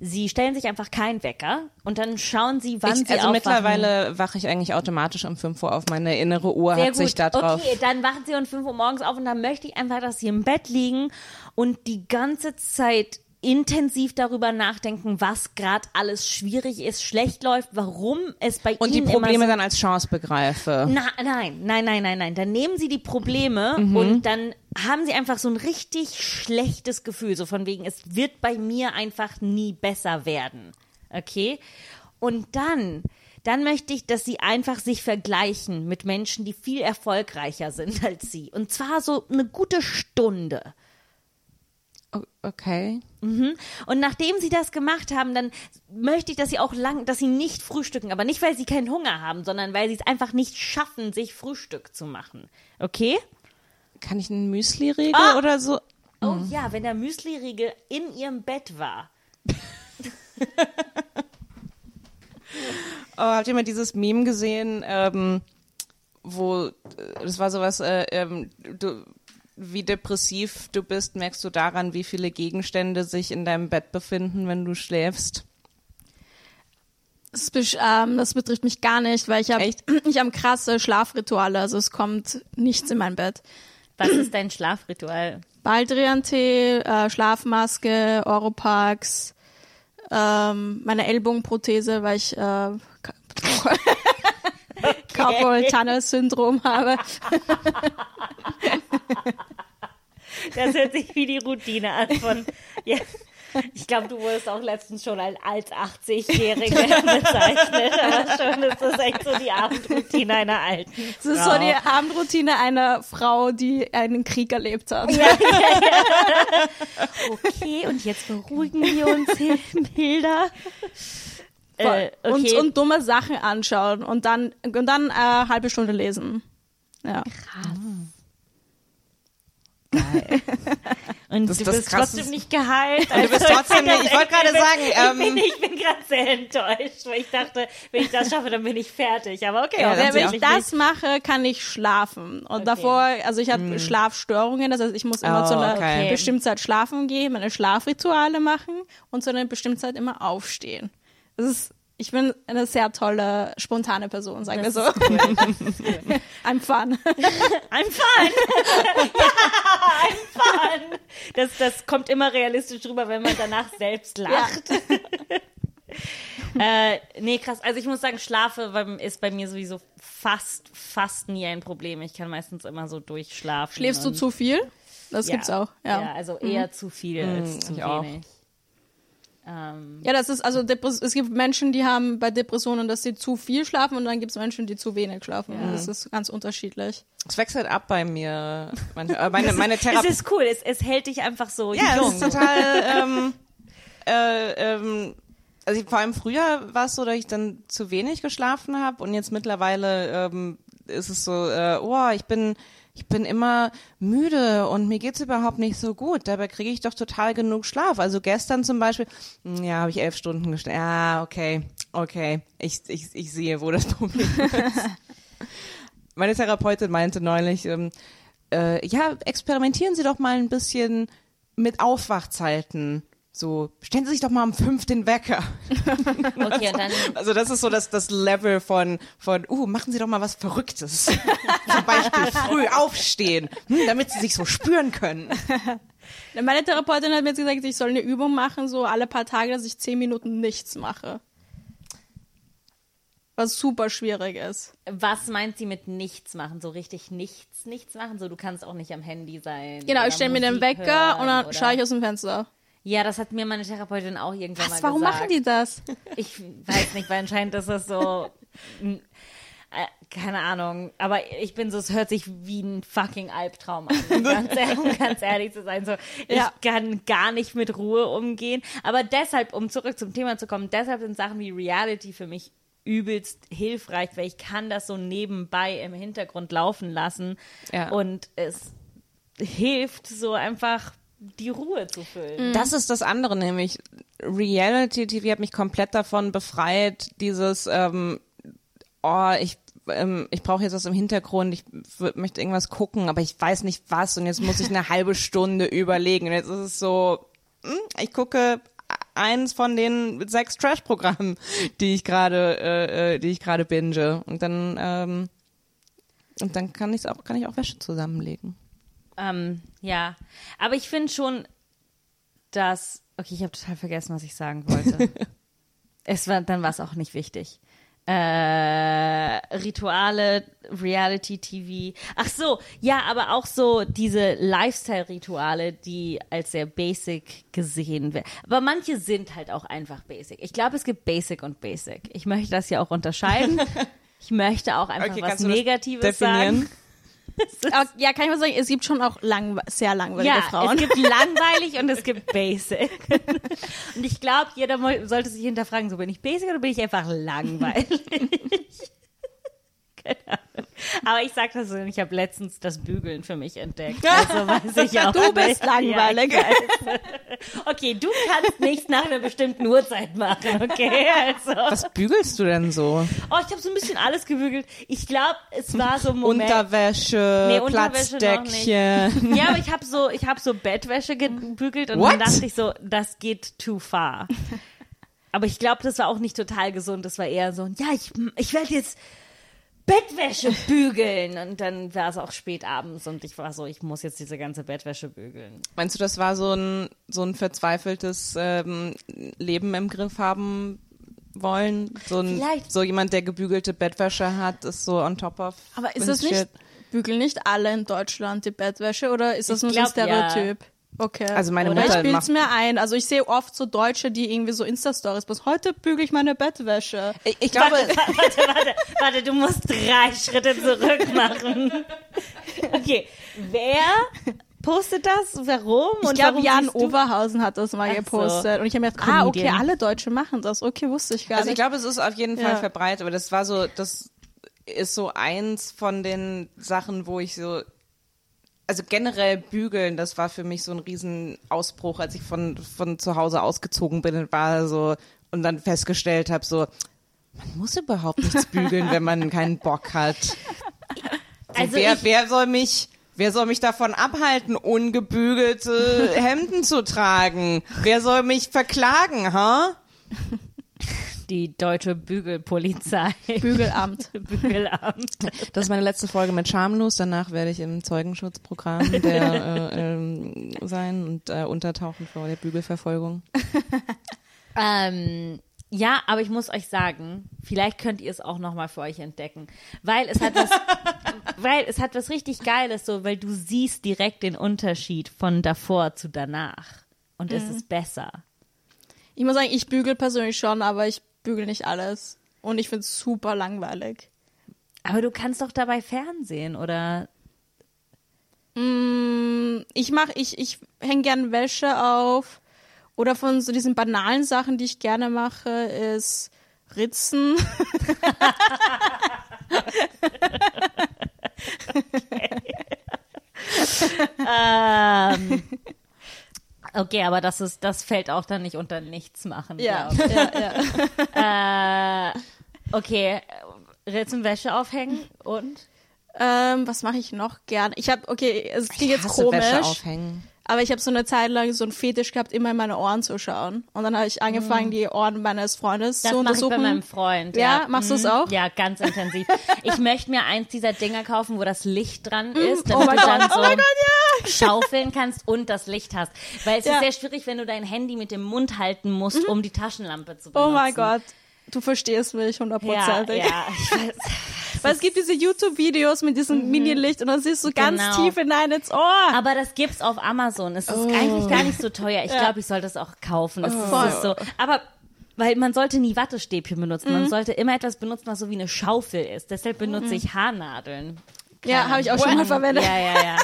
Sie stellen sich einfach keinen Wecker und dann schauen Sie, wann Ich, Sie also aufwachen. mittlerweile wache ich eigentlich automatisch um 5 Uhr auf. Meine innere Uhr Sehr hat sich gut. da drauf. Okay, dann wachen Sie um 5 Uhr morgens auf und dann möchte ich einfach, dass Sie im Bett liegen und die ganze Zeit intensiv darüber nachdenken, was gerade alles schwierig ist, schlecht läuft, warum es bei Und die Ihnen Probleme immer so dann als Chance begreife. Na, nein, nein, nein, nein, nein. Dann nehmen Sie die Probleme Mhm. und dann haben Sie einfach so ein richtig schlechtes Gefühl, so von wegen, es wird bei mir einfach nie besser werden. Okay? Und dann, dann möchte ich, dass Sie einfach sich vergleichen mit Menschen, die viel erfolgreicher sind als Sie. Und zwar so eine gute Stunde. Okay. Und nachdem sie das gemacht haben, dann möchte ich, dass sie auch lang, dass sie nicht frühstücken, aber nicht, weil sie keinen Hunger haben, sondern weil sie es einfach nicht schaffen, sich Frühstück zu machen. Okay? Kann ich einen Müsli-Riegel Ah! oder so? Oh ja, wenn der Müsli-Riegel in ihrem Bett war. Oh, habt ihr mal dieses Meme gesehen, ähm, wo äh, das war sowas, äh, ähm, du, wie depressiv du bist, merkst du daran, wie viele Gegenstände sich in deinem Bett befinden, wenn du schläfst. Das, ähm, das betrifft mich gar nicht, weil ich habe Echt? ich hab krasse Schlafrituale, also es kommt nichts in mein Bett. Was ist dein Schlafritual? Baldrian-Tee, äh, Schlafmaske, Oropax, ähm, meine Ellbogenprothese, weil ich äh, Carpal Tunnel Syndrom habe. Das hört sich wie die Routine an von. Ja, ich glaube, du wurdest auch letztens schon als, als 80-Jährige bezeichnet, aber schon ist das echt so die Abendroutine einer alten. Das ist so die Abendroutine einer Frau, die einen Krieg erlebt hat. Okay, und jetzt beruhigen wir uns, Hilda. Äh, okay. und, und dumme Sachen anschauen und dann und dann äh, halbe Stunde lesen. Ja. Und Das- du das bist trotzdem nicht geheilt. du bist trotzdem nicht- ich wollte gerade sagen, ich bin, ähm, ich bin gerade sehr enttäuscht, weil ich dachte, wenn ich das schaffe, dann bin ich fertig. Aber okay, Ja, wenn ich nicht. das mache, kann ich schlafen. Und davor, also ich habe Schlafstörungen, das heißt, ich muss immer Oh, zu einer okay. bestimmten Zeit schlafen gehen, meine Schlafrituale machen und zu einer bestimmten Zeit immer aufstehen. Das ist, ich bin eine sehr tolle, spontane Person, sagen wir Das so. ist cool. Cool. I'm fun. I'm fun. ja, I'm fun. Das, das kommt immer realistisch rüber, wenn man danach selbst lacht. äh, nee, krass. Also ich muss sagen, Schlafe ist bei mir sowieso fast, fast nie ein Problem. Ich kann meistens immer so durchschlafen. Schläfst du zu viel? Das ja, gibt's auch, ja. Ja, also eher zu viel als zu ich auch. Ähm, Ja, das ist, also Depres es gibt Menschen, die haben bei Depressionen, dass sie zu viel schlafen und dann gibt es Menschen, die zu wenig schlafen. Das ist ganz unterschiedlich. Es wechselt ab bei mir. Meine, äh, meine, meine es Therapie. ist cool, es, es hält dich einfach so Ja, jung. es ist total. ähm, äh, ähm, also ich, vor allem früher war es so, dass ich dann zu wenig geschlafen habe und jetzt mittlerweile ähm, ist es so, äh, oh, ich bin ich bin immer müde und mir geht's überhaupt nicht so gut. Dabei kriege ich doch total genug Schlaf. Also gestern zum Beispiel, hm, ja, habe ich elf Stunden geschlafen. Ja, okay, okay. Ich, ich, ich sehe, wo das Problem ist. Meine Therapeutin meinte neulich, ähm, äh, ja, experimentieren Sie doch mal ein bisschen mit Aufwachzeiten. So, stellen Sie sich doch mal um fünf den Wecker. Okay, und dann Also das ist so das, das Level von, von, uh, machen Sie doch mal was Verrücktes. Zum Beispiel früh aufstehen, hm, damit Sie sich so spüren können. Meine Therapeutin hat mir jetzt gesagt, ich soll eine Übung machen, so alle paar Tage, dass ich zehn Minuten nichts mache. Was super schwierig ist. Was meint sie mit nichts machen? So richtig nichts, nichts machen? So, du kannst auch nicht am Handy sein. Genau, ich stelle mir den Wecker hören und dann oder- schaue ich aus dem Fenster. Ja, das hat mir meine Therapeutin auch irgendwann Was, mal warum gesagt. machen die das? Ich weiß nicht, weil anscheinend ist das so. n- äh, keine Ahnung, aber ich bin so, es hört sich wie ein fucking Albtraum an, um ganz, ehrlich, ganz ehrlich zu sein. So, ich Ja. kann gar nicht mit Ruhe umgehen. Aber deshalb, um zurück zum Thema zu kommen, deshalb sind Sachen wie Reality für mich übelst hilfreich, weil ich kann das so nebenbei im Hintergrund laufen lassen Ja. und es hilft so einfach die Ruhe zu füllen. Das ist das andere, nämlich Reality TV hat mich komplett davon befreit, dieses, ähm, oh, ich, ähm, ich brauche jetzt was im Hintergrund, ich möchte irgendwas gucken, aber ich weiß nicht was und jetzt muss ich eine halbe Stunde überlegen. Und jetzt ist es so, hm, ich gucke eins von den sechs Trash-Programmen, die ich gerade, äh, äh, die ich gerade binge. Und dann, ähm, und dann kann ich auch, kann ich auch Wäsche zusammenlegen. Ähm, ja, aber ich finde schon, dass. Okay, ich habe total vergessen, was ich sagen wollte. es war, dann war es auch nicht wichtig. Äh, Rituale, Reality TV. Ach so, ja, aber auch so diese Lifestyle-Rituale, die als sehr basic gesehen werden. Aber manche sind halt auch einfach basic. Ich glaube, es gibt Basic und Basic. Ich möchte das ja auch unterscheiden. Ich möchte auch einfach Okay, was Negatives sagen. Ja, kann ich mal sagen, es gibt schon auch lang, sehr langweilige Ja, Frauen. es gibt langweilig und es gibt basic. Und ich glaube, jeder sollte sich hinterfragen, so bin ich basic oder bin ich einfach langweilig? Aber ich sag das so, ich habe letztens das Bügeln für mich entdeckt. Also weiß ich auch Du bist langweilig. Ja, okay, du kannst nichts nach einer bestimmten Uhrzeit machen, okay? Also. Was bügelst du denn so? Oh, ich habe so ein bisschen alles gebügelt. Ich glaube, es war so ein Moment. Unterwäsche, Nee, Unterwäsche noch Platzdeckchen. Ja, aber ich habe so, ich habe so Bettwäsche gebügelt und What? dann dachte ich so, das geht too far. Aber ich glaube, das war auch nicht total gesund. Das war eher so, ja, ich, ich werde jetzt Bettwäsche bügeln. Und dann war es auch spät abends und ich war so, ich muss jetzt diese ganze Bettwäsche bügeln. Meinst du, das war so ein, so ein verzweifeltes ähm, Leben im Griff haben wollen? So, ein, so jemand, der gebügelte Bettwäsche hat, ist so on top of. Aber ist das nicht, bügeln nicht alle in Deutschland die Bettwäsche oder ist das Ich nur so ein glaub, ja. Okay. Also meine Oder Mutter ich bild's macht- mir ein. Also ich sehe oft so Deutsche, die irgendwie so Insta-Stories posten. Heute bügel ich meine Bettwäsche. Ich, ich glaube, Warte, warte, warte, warte, du musst drei Schritte zurück machen. Okay, wer postet das? Warum? Ich glaube, Jan Oberhausen hat das mal Ach so. gepostet. Und ich habe mir gedacht, ah, okay, alle Deutsche machen das. Okay, wusste ich gar also ich nicht. glaube, es ist auf jeden Fall Ja. verbreitet, aber das war so, das ist so eins von den Sachen, wo ich so, also generell bügeln, das war für mich so ein Riesenausbruch, als ich von, von zu Hause ausgezogen bin und war so, und dann festgestellt habe, so, man muss überhaupt nichts bügeln, wenn man keinen Bock hat. Also Also wer, wer soll mich, wer soll mich davon abhalten, ungebügelte Hemden zu tragen? Wer soll mich verklagen, ha? Die deutsche Bügelpolizei. Bügelamt. Bügelamt. Das ist meine letzte Folge mit Schamlos. Danach werde ich im Zeugenschutzprogramm der, äh, ähm, sein und äh, untertauchen vor der Bügelverfolgung. Ähm, ja, aber ich muss euch sagen, vielleicht könnt ihr es auch noch mal für euch entdecken, weil es hat was, weil es hat was richtig Geiles, so, weil du siehst direkt den Unterschied von davor zu danach und es ist besser. Ich muss sagen, ich bügel persönlich schon, aber ich bügel nicht alles. Und ich find's super langweilig. Aber du kannst doch dabei Fernsehen oder Ich mach, ich, ich häng gern Wäsche auf. Oder von so diesen banalen Sachen, die ich gerne mache, ist Ritzen. ähm, okay, aber das ist, das fällt auch dann nicht unter nichts machen. Ja, ja, ja. Äh, okay, Rätsel Wäsche aufhängen und? Ähm, was mache ich noch gern? Ich habe, okay, es klingt jetzt hasse Wäsche komisch, aufhängen. Aber ich habe so eine Zeit lang so einen Fetisch gehabt, immer in meine Ohren zu schauen. Und dann habe ich angefangen, die Ohren meines Freundes Das zu mache ich bei untersuchen. meinem Freund. Ja, machst du's Mhm. auch? Ja, ganz intensiv. Ich möchte mir eins dieser Dinger kaufen, wo das Licht dran ist, oh damit mein du dann so oh Gott, schaufeln kannst und das Licht hast. Weil es Ja. ist sehr schwierig, wenn du dein Handy mit dem Mund halten musst, um die Taschenlampe zu Oh benutzen. mein Gott. Du verstehst mich Ja, hundertprozentig. ja, ich weiß. Weil es gibt diese YouTube-Videos mit diesem Mini-Licht und dann siehst du ganz Genau. tief hinein ins Ohr. Aber das gibt's auf Amazon. Es ist eigentlich gar nicht so teuer. Ich glaube, ich sollte es auch kaufen. Es Voll. ist so. Aber weil man sollte nie Wattestäbchen benutzen. Man sollte immer etwas benutzen, was so wie eine Schaufel ist. Deshalb benutze ich Haarnadeln. ja, habe ich auch schon mal verwendet. Ja, ja, ja.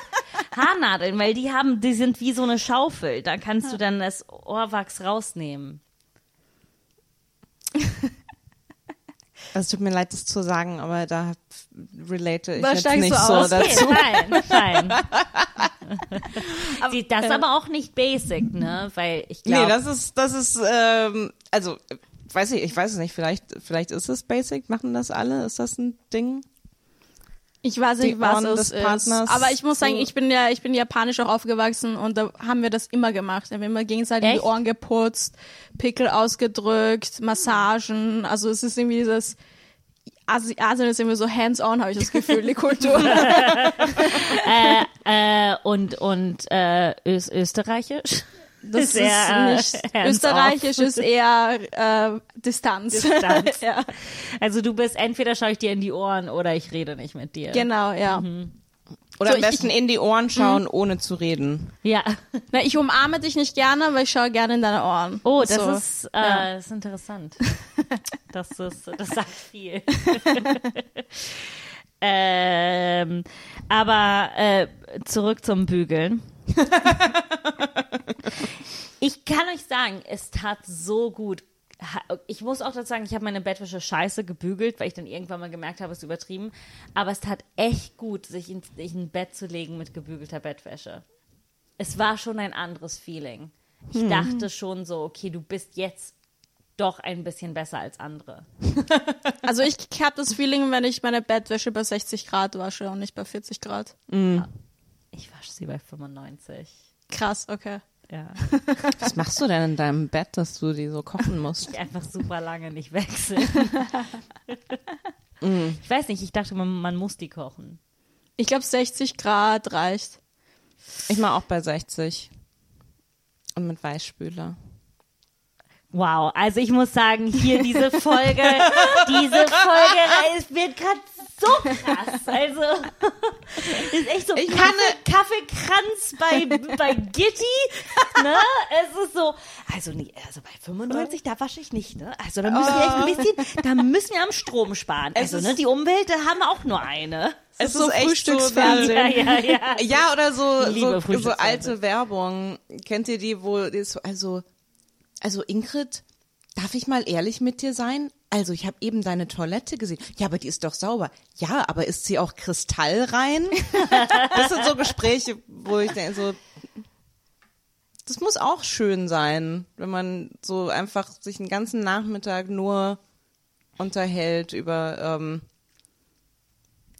Haarnadeln, weil die haben, die sind wie so eine Schaufel. Da kannst du dann das Ohrwachs rausnehmen. Es tut mir leid, das zu sagen, aber da relate ich jetzt nicht so aus. Okay, dazu. fein, fein. Sie- das ist aber auch nicht basic, ne? Weil ich glaube, Nee, das ist, das ist, ähm, also, weiß ich, ich weiß es nicht, vielleicht, vielleicht ist es basic, machen das alle, ist das ein Ding? Ich weiß nicht, was es des ist. Partners Aber ich muss sagen, ich bin ja, ich bin japanisch auch aufgewachsen und da haben wir das immer gemacht. Wir haben immer gegenseitig Echt? die Ohren geputzt, Pickel ausgedrückt, Massagen. Also es ist irgendwie dieses Asi Asien ist irgendwie so hands-on, habe ich das Gefühl, die Kultur. äh, und und äh, Ös Österreichisch. Das ist Sehr, äh, nicht hands-off. österreichisch, ist eher äh, Distanz. Distanz. ja, Also du bist entweder schaue ich dir in die Ohren oder ich rede nicht mit dir. genau, ja. Oder So, am ich- besten in die Ohren schauen, ohne zu reden. Ja. Na, ich umarme dich nicht gerne, aber ich schaue gerne in deine Ohren. Oh, das So. ist äh, ja. das ist interessant. Das ist das sagt viel. ähm, aber äh, zurück zum Bügeln. ich kann euch sagen, es tat so gut. Ich muss auch dazu sagen, ich habe meine Bettwäsche scheiße gebügelt, weil ich dann irgendwann mal gemerkt habe, es ist übertrieben. Aber es tat echt gut, sich ins in ein Bett zu legen mit gebügelter Bettwäsche. Es war schon ein anderes Feeling. Ich dachte schon so, okay, du bist jetzt doch ein bisschen besser als andere. Also ich habe das Feeling, wenn ich meine Bettwäsche bei 60 Grad wasche und nicht bei 40 Grad. Ich wasche sie bei 95. Krass, okay. Ja. Was machst du denn in deinem Bett, dass du die so kochen musst? Ich einfach super lange nicht wechseln. Ich weiß nicht, ich dachte, man, man muss die kochen. Ich glaube 60 Grad reicht. Ich mache auch bei 60. Und mit Weißspüler. Wow, also ich muss sagen, hier diese Folge, diese Folge, es wird gerade so krass. Also ist echt so Ich Kaffee, Kaffeekranz bei, bei Gitti. Ne? Es ist so, also nee, also bei 95, da wasche ich nicht, ne? Also da müssen wir echt ein bisschen, da müssen wir am Strom sparen. Also ne, die Umwelt, da haben wir auch nur eine. Es so ist echt Frühstücksfernsehen. Ja, ja, ja. Ja, oder so, Liebe so, so alte Werbung. Kennt ihr die, wo so, also, also Ingrid, darf ich mal ehrlich mit dir sein? Also, ich habe eben deine Toilette gesehen. Ja, aber die ist doch sauber. Ja, aber ist sie auch kristallrein? das sind so Gespräche, wo ich denke, so, das muss auch schön sein, wenn man so einfach sich einen ganzen Nachmittag nur unterhält über, ähm,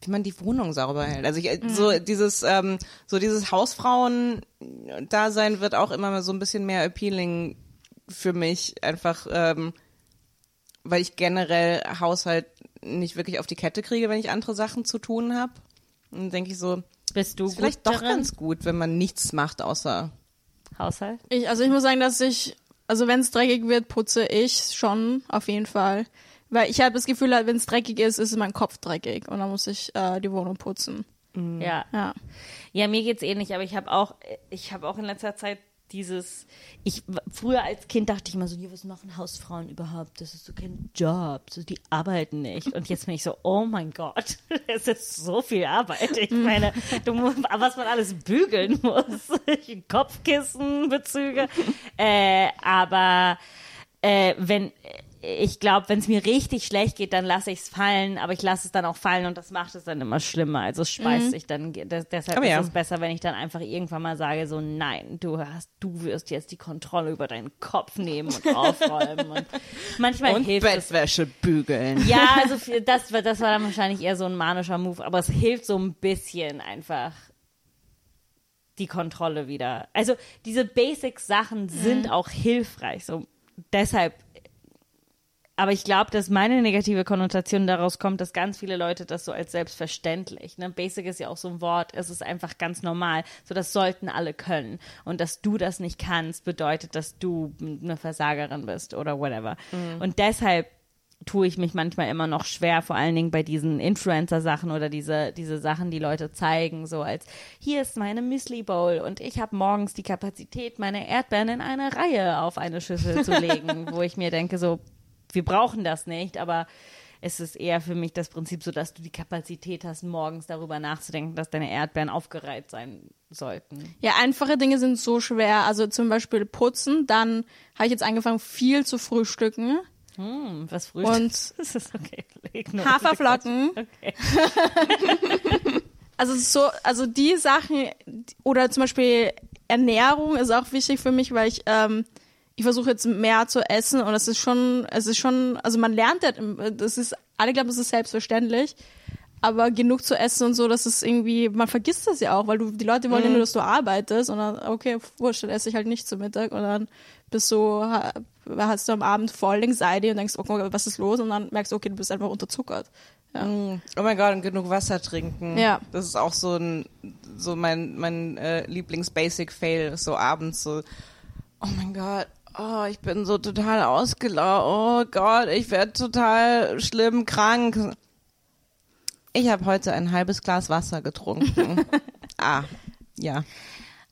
wie man die Wohnung sauber hält. Also ich, äh, so dieses ähm, so dieses Hausfrauen-Dasein wird auch immer mal so ein bisschen mehr appealing für mich, einfach ähm, weil ich generell Haushalt nicht wirklich auf die Kette kriege, wenn ich andere Sachen zu tun habe. Und dann denke ich so, Bist du ist vielleicht doch darin? ganz gut, wenn man nichts macht, außer Haushalt? Ich, also ich muss sagen, dass ich, also wenn es dreckig wird, putze ich schon, auf jeden Fall. Weil ich habe das Gefühl, wenn es dreckig ist, ist mein Kopf dreckig und dann muss ich äh, die Wohnung putzen. Ja. Ja. Ja, mir geht's ähnlich, aber ich habe auch, ich habe auch in letzter Zeit dieses, ich früher als Kind dachte ich immer so, was machen Hausfrauen überhaupt? Das ist so kein Job, so die arbeiten nicht. Und jetzt bin ich so, oh mein Gott, es ist so viel Arbeit. Ich meine, du was man alles bügeln muss, Kopfkissenbezüge. äh, aber äh, wenn ich glaube, wenn es mir richtig schlecht geht, dann lasse ich es fallen, aber ich lasse es dann auch fallen und das macht es dann immer schlimmer. Also es speist sich dann, das, deshalb Aber ist ja. es besser, wenn ich dann einfach irgendwann mal sage, so nein, du hast, du wirst jetzt die Kontrolle über deinen Kopf nehmen und aufräumen und manchmal Und hilft es. Bettwäsche bügeln. Ja, also das, war- das war dann wahrscheinlich eher so ein manischer Move, aber es hilft so ein bisschen einfach die Kontrolle wieder. Also diese Basic-Sachen sind auch hilfreich. So deshalb. Aber ich glaube, dass meine negative Konnotation daraus kommt, dass ganz viele Leute das so als selbstverständlich. Ne? Basic ist ja auch so ein Wort, es ist einfach ganz normal. So, das sollten alle können. Und dass du das nicht kannst, bedeutet, dass du eine Versagerin bist oder whatever. Und deshalb tue ich mich manchmal immer noch schwer, vor allen Dingen bei diesen Influencer-Sachen oder diese, diese Sachen, die Leute zeigen, so als hier ist meine Müsli Bowl und ich habe morgens die Kapazität, meine Erdbeeren in eine Reihe auf eine Schüssel zu legen, wo ich mir denke, so, wir brauchen das nicht, aber es ist eher für mich das Prinzip so, dass du die Kapazität hast, morgens darüber nachzudenken, dass deine Erdbeeren aufgereiht sein sollten. Ja, einfache Dinge sind so schwer. Also zum Beispiel putzen. Dann habe ich jetzt angefangen, viel zu frühstücken. Hm, was frühstückst Und Das ist okay. Haferflocken. Okay. Also so, also die Sachen oder zum Beispiel Ernährung ist auch wichtig für mich, weil ich ähm, ich versuche jetzt mehr zu essen und es ist schon, es ist schon, also man lernt das, das ist, alle glauben, das ist selbstverständlich, aber genug zu essen und so, das ist irgendwie, man vergisst das ja auch, weil du, die Leute wollen ja nur, dass du arbeitest und dann, okay, wurscht, dann esse ich halt nicht zu Mittag und dann bist du, ha- hast du am Abend voll Anxiety und denkst, okay, was ist los? Und dann merkst du, okay, du bist einfach unterzuckert. Ja. Oh mein Gott, und genug Wasser trinken. Ja. Das ist auch so ein, so mein, mein äh, Lieblings-Basic-Fail, so abends so, oh mein Gott, oh, ich bin so total ausgelaugt, oh Gott, ich werde total schlimm krank. Ich habe heute ein halbes Glas Wasser getrunken. ah, ja.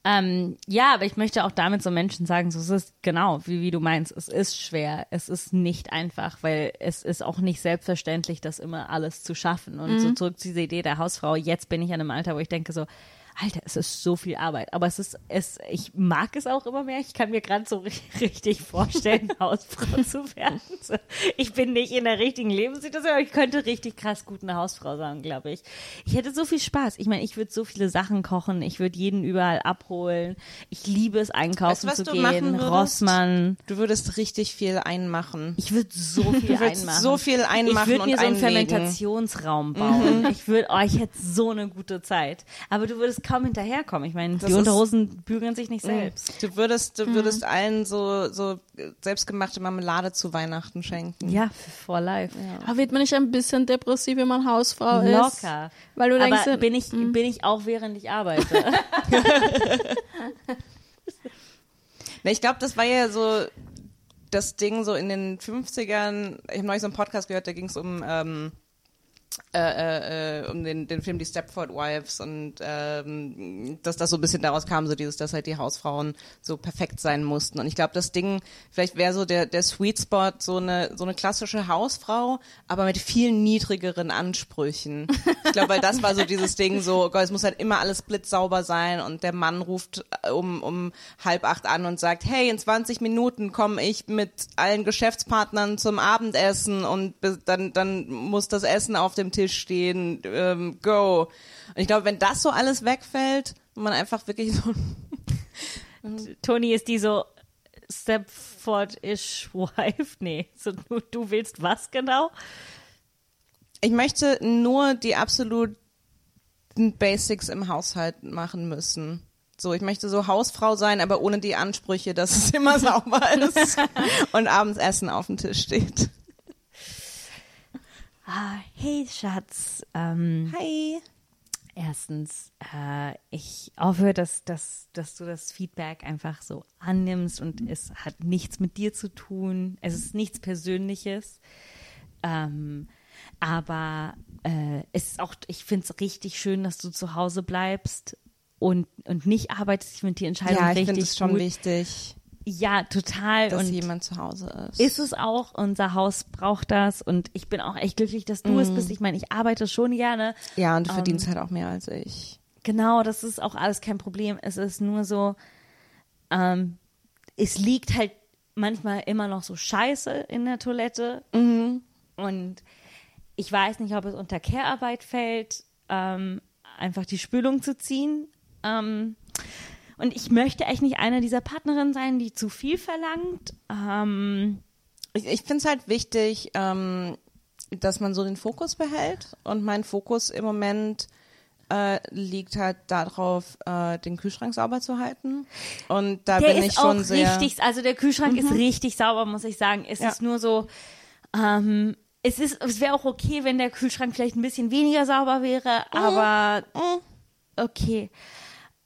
Ähm, ja, aber ich möchte auch damit so Menschen sagen, so es ist genau, wie, wie du meinst, es ist schwer, es ist nicht einfach, weil es ist auch nicht selbstverständlich, das immer alles zu schaffen. Und so zurück zu dieser Idee der Hausfrau, jetzt bin ich an einem Alter, wo ich denke so, Alter, es ist so viel Arbeit, aber es ist, es, ich mag es auch immer mehr. Ich kann mir gerade so ri- richtig vorstellen, Hausfrau zu werden. Ich bin nicht in der richtigen Lebenssituation, aber ich könnte richtig krass gut eine Hausfrau sein, glaube ich. Ich hätte so viel Spaß. Ich meine, ich würde so viele Sachen kochen, ich würde jeden überall abholen. Ich liebe es, einkaufen Weißt zu du machen gehen. Rossmann. Du würdest richtig viel einmachen. Ich würde so viel Du einmachen. so viel einmachen Ich würde mir und so einen einlegen. Fermentationsraum bauen. Ich würde, oh, ich hätte so eine gute Zeit. Aber du würdest kaum hinterherkommen. Ich meine, die Unterhosen bügeln sich nicht selbst. Du würdest, du würdest allen so, so selbstgemachte Marmelade zu Weihnachten schenken. Ja, for life. Aber wird man nicht ein bisschen depressiv, wenn man Hausfrau ist? Locker. Weil du denkst, Aber bin ich, bin ich auch, während ich arbeite. Na, ich glaube, das war ja so das Ding so in den 50ern. Ich habe neulich so einen Podcast gehört, da ging es um, ähm, äh, äh, äh, um den, den Film Die Stepford Wives und ähm, dass das so ein bisschen daraus kam, so dieses, dass halt die Hausfrauen so perfekt sein mussten. Und ich glaube, das Ding, vielleicht wäre so der, der Sweet Spot so eine, so eine klassische Hausfrau, aber mit viel niedrigeren Ansprüchen. Ich glaube, weil das war so dieses Ding, so, oh Gott, es muss halt immer alles blitzsauber sein und der Mann ruft äh, um, um halb acht an und sagt, hey, in 20 Minuten komme ich mit allen Geschäftspartnern zum Abendessen und dann, dann muss das Essen auf dem Tisch stehen, ähm, go. Und ich glaube, wenn das so alles wegfällt man einfach wirklich so, Toni ist die so Stepford-ish Wife. Nee, so, du, du willst was genau? ich möchte nur die absoluten Basics im Haushalt machen müssen. So, ich möchte so Hausfrau sein, aber ohne die Ansprüche, dass es immer sauber ist und abends Essen auf dem Tisch steht. Ah, hey Schatz. Ähm, Hi. erstens, äh, ich hoffe, dass, dass, dass du das Feedback einfach so annimmst und es hat nichts mit dir zu tun. Es ist nichts Persönliches. Ähm, aber äh, es ist auch, ich finde es richtig schön, dass du zu Hause bleibst und, und nicht arbeitest. Ich finde die Entscheidung Ja, ich richtig finde es schon gut. wichtig, Ja, total. dass und jemand zu Hause ist. ist es auch. Unser Haus braucht das und ich bin auch echt glücklich, dass du es bist. Ich meine, ich arbeite schon gerne. ja, und du verdienst halt auch mehr als ich. Genau, das ist auch alles kein Problem. Es ist nur so, ähm, es liegt halt manchmal immer noch so Scheiße in der Toilette. Und ich weiß nicht, ob es unter Care-Arbeit fällt, ähm, einfach die Spülung zu ziehen. Ähm, und ich möchte echt nicht eine dieser Partnerinnen sein, die zu viel verlangt. Ähm, Ich, ich finde es halt wichtig, ähm, dass man so den Fokus behält. Und mein Fokus im Moment äh, liegt halt darauf, äh, den Kühlschrank sauber zu halten. Und da der bin ich schon auch sehr. richtig, also der Kühlschrank ist richtig sauber, muss ich sagen. Es Ja. ist nur so, ähm, es ist, es wäre auch okay, wenn der Kühlschrank vielleicht ein bisschen weniger sauber wäre, aber okay.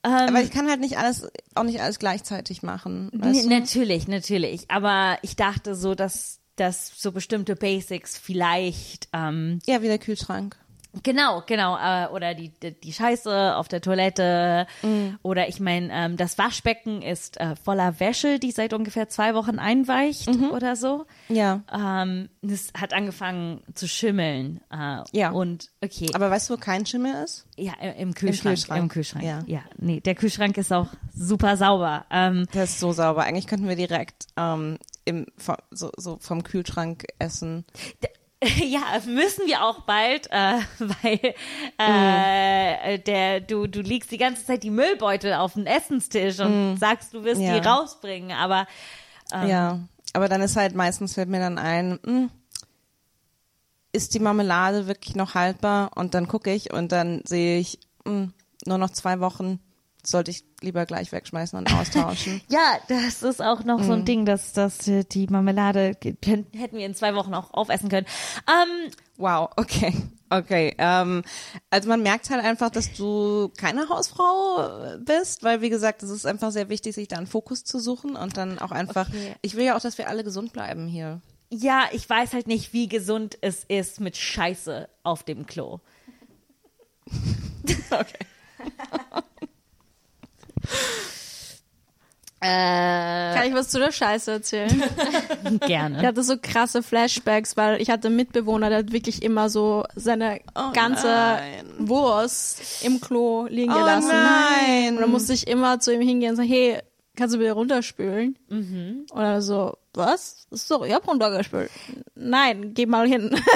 Aber ich kann halt nicht alles, auch nicht alles gleichzeitig machen. Weißt du? natürlich, natürlich. Aber ich dachte so, dass, dass so bestimmte Basics vielleicht ähm, Ja, wie der Kühlschrank. Genau, genau. Äh, oder die, die, die Scheiße auf der Toilette. Oder ich meine, ähm, das Waschbecken ist äh, voller Wäsche, die seit ungefähr zwei Wochen einweicht oder so. Ja. Ähm, es hat angefangen zu schimmeln. Äh, Ja. Und okay. Aber weißt du, wo kein Schimmel ist? ja, im Kühlschrank. Kühlschrank. Im Kühlschrank. Ja. ja. Nee, der Kühlschrank ist auch super sauber. Ähm, Der ist so sauber. Eigentlich könnten wir direkt ähm, im, so, so vom Kühlschrank essen. Ja, müssen wir auch bald, äh, weil äh, der du du legst die ganze Zeit die Müllbeutel auf den Essenstisch und sagst, du wirst Ja. die rausbringen, aber ähm, Ja. Aber dann ist halt meistens fällt mir dann ein, hm, ist die Marmelade wirklich noch haltbar? Und dann gucke ich und dann sehe ich, hm, nur noch zwei Wochen sollte ich lieber gleich wegschmeißen und austauschen. ja, das ist auch noch so ein Ding, dass dass die Marmelade hätten wir in zwei Wochen auch aufessen können. Ähm, Wow, okay. Okay, ähm, also man merkt halt einfach, dass du keine Hausfrau bist, weil wie gesagt, es ist einfach sehr wichtig, sich da einen Fokus zu suchen und dann auch einfach, Okay. ich will ja auch, dass wir alle gesund bleiben hier. ja, ich weiß halt nicht, wie gesund es ist mit Scheiße auf dem Klo. Okay. Äh, Kann ich was zu der Scheiße erzählen? Ich gerne. hatte so krasse Flashbacks, weil ich hatte einen Mitbewohner, der hat wirklich immer so seine ganze nein. Wurst im Klo liegen Oh gelassen. nein. Und dann musste ich immer zu ihm hingehen und sagen, hey, kannst du bitte runterspülen? Mhm. Und er so, was? So, ich hab runtergespült. Nein, geh mal hin.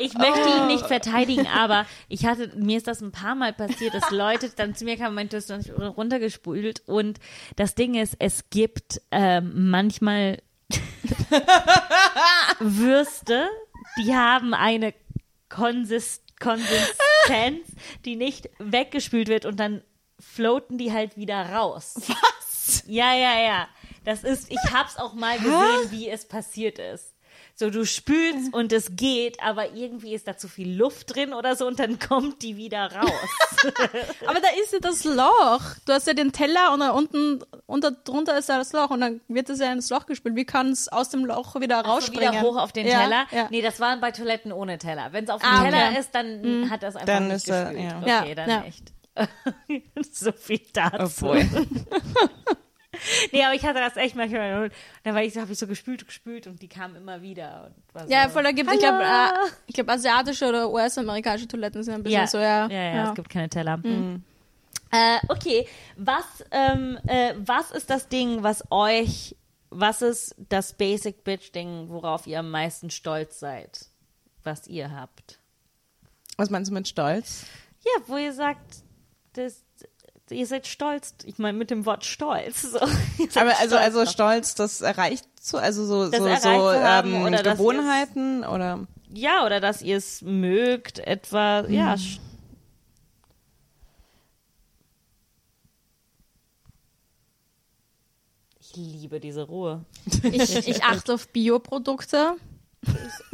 Ich möchte ihn nicht verteidigen, aber ich hatte, mir ist das ein paar Mal passiert, dass Leute dann zu mir kamen und meinten, du hast nicht runtergespult. Und das Ding ist, es gibt ähm, manchmal Würste, die haben eine Konsist Konsistenz, die nicht weggespült wird und dann floaten die halt wieder raus. Was? Ja, ja, ja. Das ist, ich hab's auch mal gesehen, wie es passiert ist. So, du spülst und es geht, aber irgendwie ist da zu viel Luft drin oder so und dann kommt die wieder raus. Aber da ist ja das Loch. Du hast ja den Teller und da unten, unter, drunter ist ja das Loch und dann wird es ja ins Loch gespült. Wie kann es aus dem Loch wieder So rausspringen? wieder hoch auf den ja, Teller. Ja. Nee, das waren bei Toiletten ohne Teller. Wenn es auf dem Ah, Teller okay. ist, dann hat das einfach Dann nicht ist er- gespült. ja. Okay, dann ja. nicht. so viel dazu. Obwohl. Nee, aber ich hatte das echt manchmal. Und dann war ich, habe ich so gespült, gespült und die kamen immer wieder. Und war so, Ja, voll, da gibt ich glaube, äh, ich glaube, asiatische oder US-amerikanische Toiletten sind ein bisschen ja, so, ja. ja, ja, es gibt keine Teller. Äh, okay, was, ähm, äh, was ist das Ding, was euch, was ist das Basic Bitch Ding, worauf ihr am meisten stolz seid, was ihr habt? Was meinst du mit Stolz? Ja, wo ihr sagt, das, ihr seid stolz. Ich meine mit dem Wort stolz. So. Aber also, stolz also stolz, das erreicht zu, also so, Das so, so ähm, oder Gewohnheiten oder ja, oder dass ihr es mögt, etwa, ja. sch- Ich liebe diese Ruhe. Ich, ich achte auf Bioprodukte.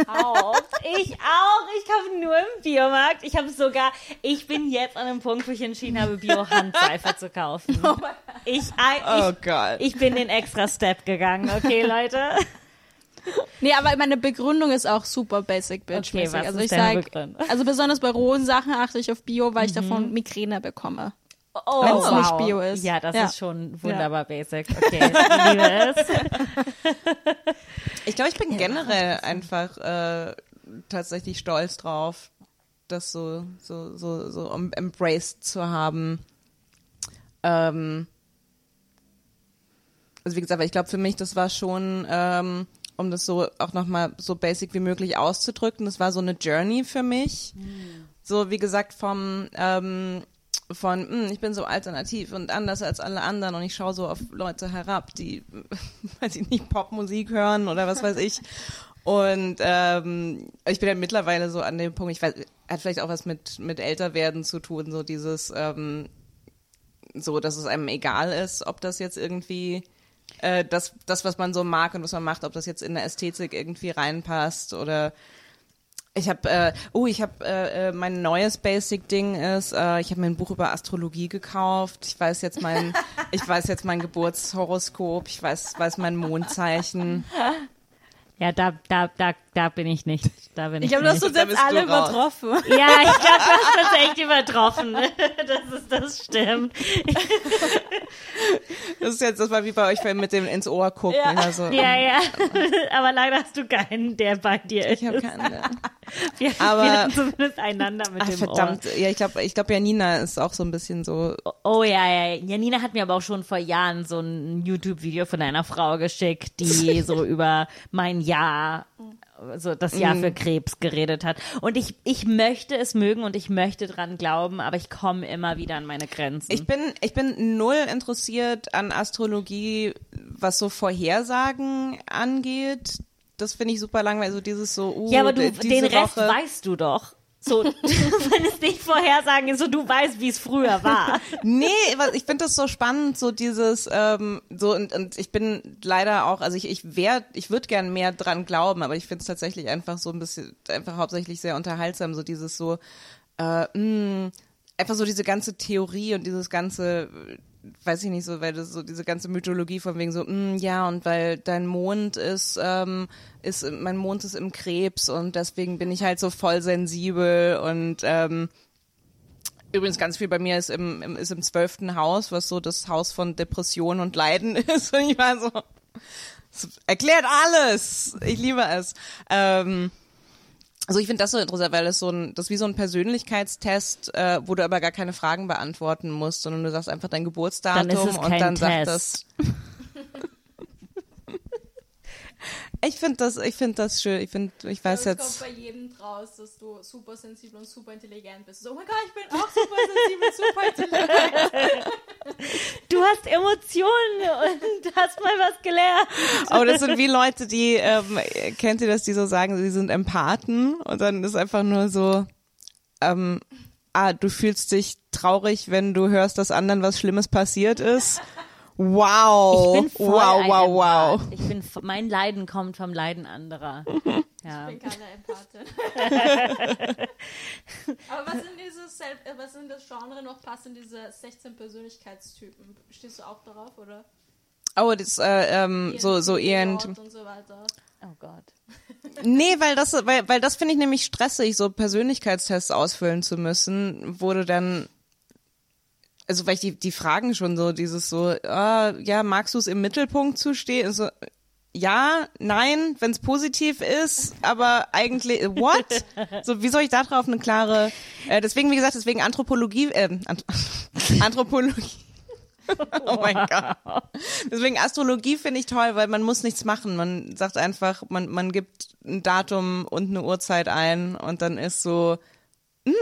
Auch. Ich auch. Ich kaufe nur im Biomarkt. Ich habe sogar, ich bin jetzt an einem Punkt, wo ich entschieden habe, Bio-Handseife zu kaufen. Ich, Oh ich, Gott. ich bin den extra Step gegangen, okay, Leute? Nee, aber meine Begründung ist auch super basic bitch Okay, was also ist ich sag, Begründung? also besonders bei rohen Sachen achte ich auf Bio, weil ich davon Migräne bekomme. Oh, Wenn's nicht Bio ist. Ja, das Ja. ist schon wunderbar basic. Okay, ich liebe es. Ich glaube, ich bin generell einfach äh, tatsächlich stolz drauf, das so so so so em- embraced zu haben. Ähm, also wie gesagt, ich glaube für mich, das war schon, ähm, um das so auch nochmal so basic wie möglich auszudrücken, das war so eine Journey für mich. Mhm. So wie gesagt vom ähm, von, hm, ich bin so alternativ und anders als alle anderen und ich schaue so auf Leute herab, die, weiß ich nicht, Popmusik hören oder was weiß ich. Und ähm, ich bin ja mittlerweile so an dem Punkt, ich weiß, hat vielleicht auch was mit, mit Älterwerden zu tun, so dieses, ähm, so, dass es einem egal ist, ob das jetzt irgendwie äh, das, das, was man so mag und was man macht, ob das jetzt in der Ästhetik irgendwie reinpasst oder ich habe, äh, oh, ich habe, äh, äh, mein neues Basic-Ding ist, äh, ich habe mir ein Buch über Astrologie gekauft. Ich weiß jetzt mein, ich weiß jetzt mein Geburtshoroskop. Ich weiß, weiß mein Mondzeichen. Ja, da, da, da, da bin ich nicht. Da bin ich. Ich glaube, das uns jetzt alle übertroffen. Ja, ich glaube, du hast uns echt übertroffen. Das ist, das stimmt. Das ist jetzt, das war wie bei euch mit dem ins Ohr gucken. Ja, also, ja, ja. Aber leider hast du keinen, der bei dir ist. Ich habe keinen. Wir, Aber, wir hatten zumindest einander mit ach, dem verdammt. Ohr. Ja, ich glaube, ich glaube, Janina ist auch so ein bisschen so. Oh ja, ja. Janina hat mir aber auch schon vor Jahren so ein YouTube-Video von einer Frau geschickt, die so über mein Jahr so das Jahr Mhm. für Krebs geredet hat. Und ich, ich möchte es mögen und ich möchte dran glauben, aber ich komme immer wieder an meine Grenzen. Ich bin, ich bin null interessiert an Astrologie, was so Vorhersagen angeht. Das finde ich super langweilig. So dieses so, uh, ja, aber du, den Rest Woche. weißt du doch. So, wenn es nicht Vorhersagen ist, so du weißt, wie es früher war. Nee, ich finde das so spannend, so dieses, ähm, so und, und ich bin leider auch, also ich, ich wär, ich würde gern mehr dran glauben, aber ich finde es tatsächlich einfach so ein bisschen, einfach hauptsächlich sehr unterhaltsam, so dieses so, äh, mh, einfach so diese ganze Theorie und dieses ganze, weiß ich nicht so, weil das so diese ganze Mythologie von wegen so, mh, ja und weil dein Mond ist, ähm, ist, mein Mond ist im Krebs und deswegen bin ich halt so voll sensibel und ähm, Übrigens ganz viel bei mir ist im, im ist im zwölften Haus, was so das Haus von Depression und Leiden ist. Und ich war so, erklärt alles. Ich liebe es. Ähm, also ich finde das so interessant, weil das so ein, das ist wie so ein Persönlichkeitstest, äh, wo du aber gar keine Fragen beantworten musst, sondern du sagst einfach dein Geburtsdatum Dann es und dann sagt Test. das. Ich finde das, ich finde das schön. Ich finde, ich weiß es jetzt. kommt bei jedem draus, dass du super sensibel und super intelligent bist. So, oh mein Gott, ich bin auch super sensibel, super intelligent. Du hast Emotionen und hast mal was gelernt. Aber das sind wie Leute, die, ähm, kennt ihr das, die so sagen, sie sind Empathen und dann ist einfach nur so, ähm, ah, du fühlst dich traurig, wenn du hörst, dass anderen was Schlimmes passiert ist. Wow. Ich bin voll wow, ein wow, wow. Ich bin, mein Leiden kommt vom Leiden anderer. Ja. Ich bin keine Empathin. Aber was sind diese Self äh, was sind das Genre noch passen diese 16 Persönlichkeitstypen? Stehst du auch darauf oder? Oh, das, äh, ähm, so, so ENT. und so weiter. Oh Gott. Nee, weil das, weil, weil das finde ich nämlich stressig, so Persönlichkeitstests ausfüllen zu müssen, wurde dann, also weil ich die, die Fragen schon so, dieses so, ah, ja, magst du es im Mittelpunkt zu stehen? So, ja, nein, wenn es positiv ist, aber eigentlich, what? So, wie soll ich da drauf eine klare, äh, deswegen, wie gesagt, deswegen Anthropologie, äh, Anth Anthropologie. Oh mein Gott. Deswegen Astrologie finde ich toll, weil man muss nichts machen. Man sagt einfach, man, man gibt ein Datum und eine Uhrzeit ein und dann ist so,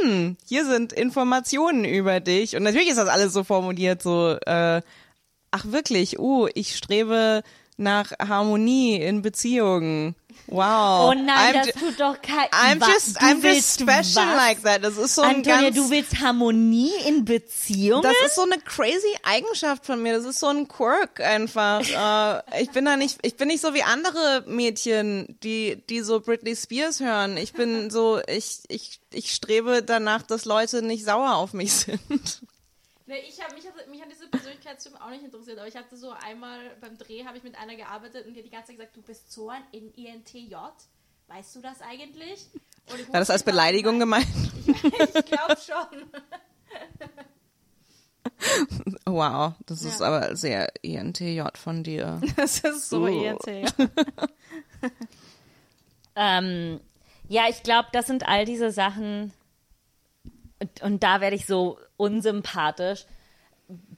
hm, hier sind Informationen über dich. Und natürlich ist das alles so formuliert, so, äh, ach wirklich, uh, ich strebe nach Harmonie in Beziehungen. Wow. Oh nein, I'm das tut doch kein. I'm just, du I'm just special was? like that. Das ist so ein Antonia, ganz, du willst Harmonie in Beziehungen? das ist so eine crazy Eigenschaft von mir. Das ist so ein Quirk einfach. äh, ich bin da nicht, ich bin nicht so wie andere Mädchen, die, die so Britney Spears hören. Ich bin so, ich, ich, ich strebe danach, dass Leute nicht sauer auf mich sind. Nee, ich hab, mich, mich hat diese Persönlichkeitstypen auch nicht interessiert, aber ich hatte so einmal beim Dreh habe ich mit einer gearbeitet und die hat die ganze Zeit gesagt, du bist so ein INTJ. Weißt du das eigentlich? Und ich War das als Beleidigung sie gemeint? meint. Ich glaube schon. Wow, das ist Ja. aber sehr ENTJ von dir. Das ist so Uh. INTJ. Ähm, ja, ich glaube, das sind all diese Sachen. Und, und da werde ich so unsympathisch.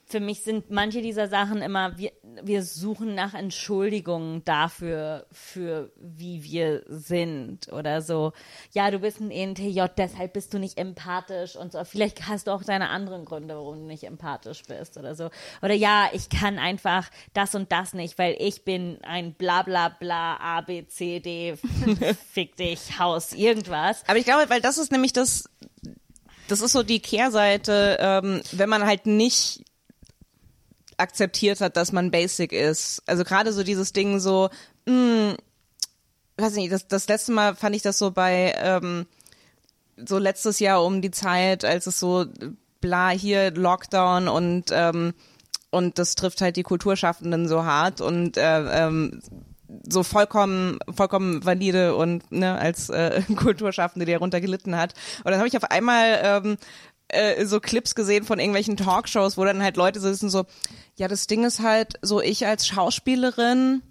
für mich sind manche dieser Sachen immer, wir, wir suchen nach Entschuldigungen dafür, für wie wir sind oder so. Ja, du bist ein ENTJ, deshalb bist du nicht empathisch und so. Vielleicht hast du auch deine anderen Gründe, warum du nicht empathisch bist oder so. Oder ja, ich kann einfach das und das nicht, weil ich bin ein bla bla bla A, B, C, D, fick dich, Haus, irgendwas. Aber ich glaube, weil das ist nämlich das, das ist so die Kehrseite, ähm, wenn man halt nicht akzeptiert hat, dass man basic ist. Also gerade so dieses Ding so, mh, weiß nicht, das, das letzte Mal fand ich das so bei ähm, so letztes Jahr um die Zeit, als es so bla hier Lockdown und ähm, und das trifft halt die Kulturschaffenden so hart und äh, ähm, so vollkommen vollkommen valide und ne als äh, Kulturschaffende, die darunter gelitten hat. Und dann habe ich auf einmal ähm, äh, so Clips gesehen von irgendwelchen Talkshows, wo dann halt Leute sitzen so, ja, das Ding ist halt so, ich als Schauspielerin,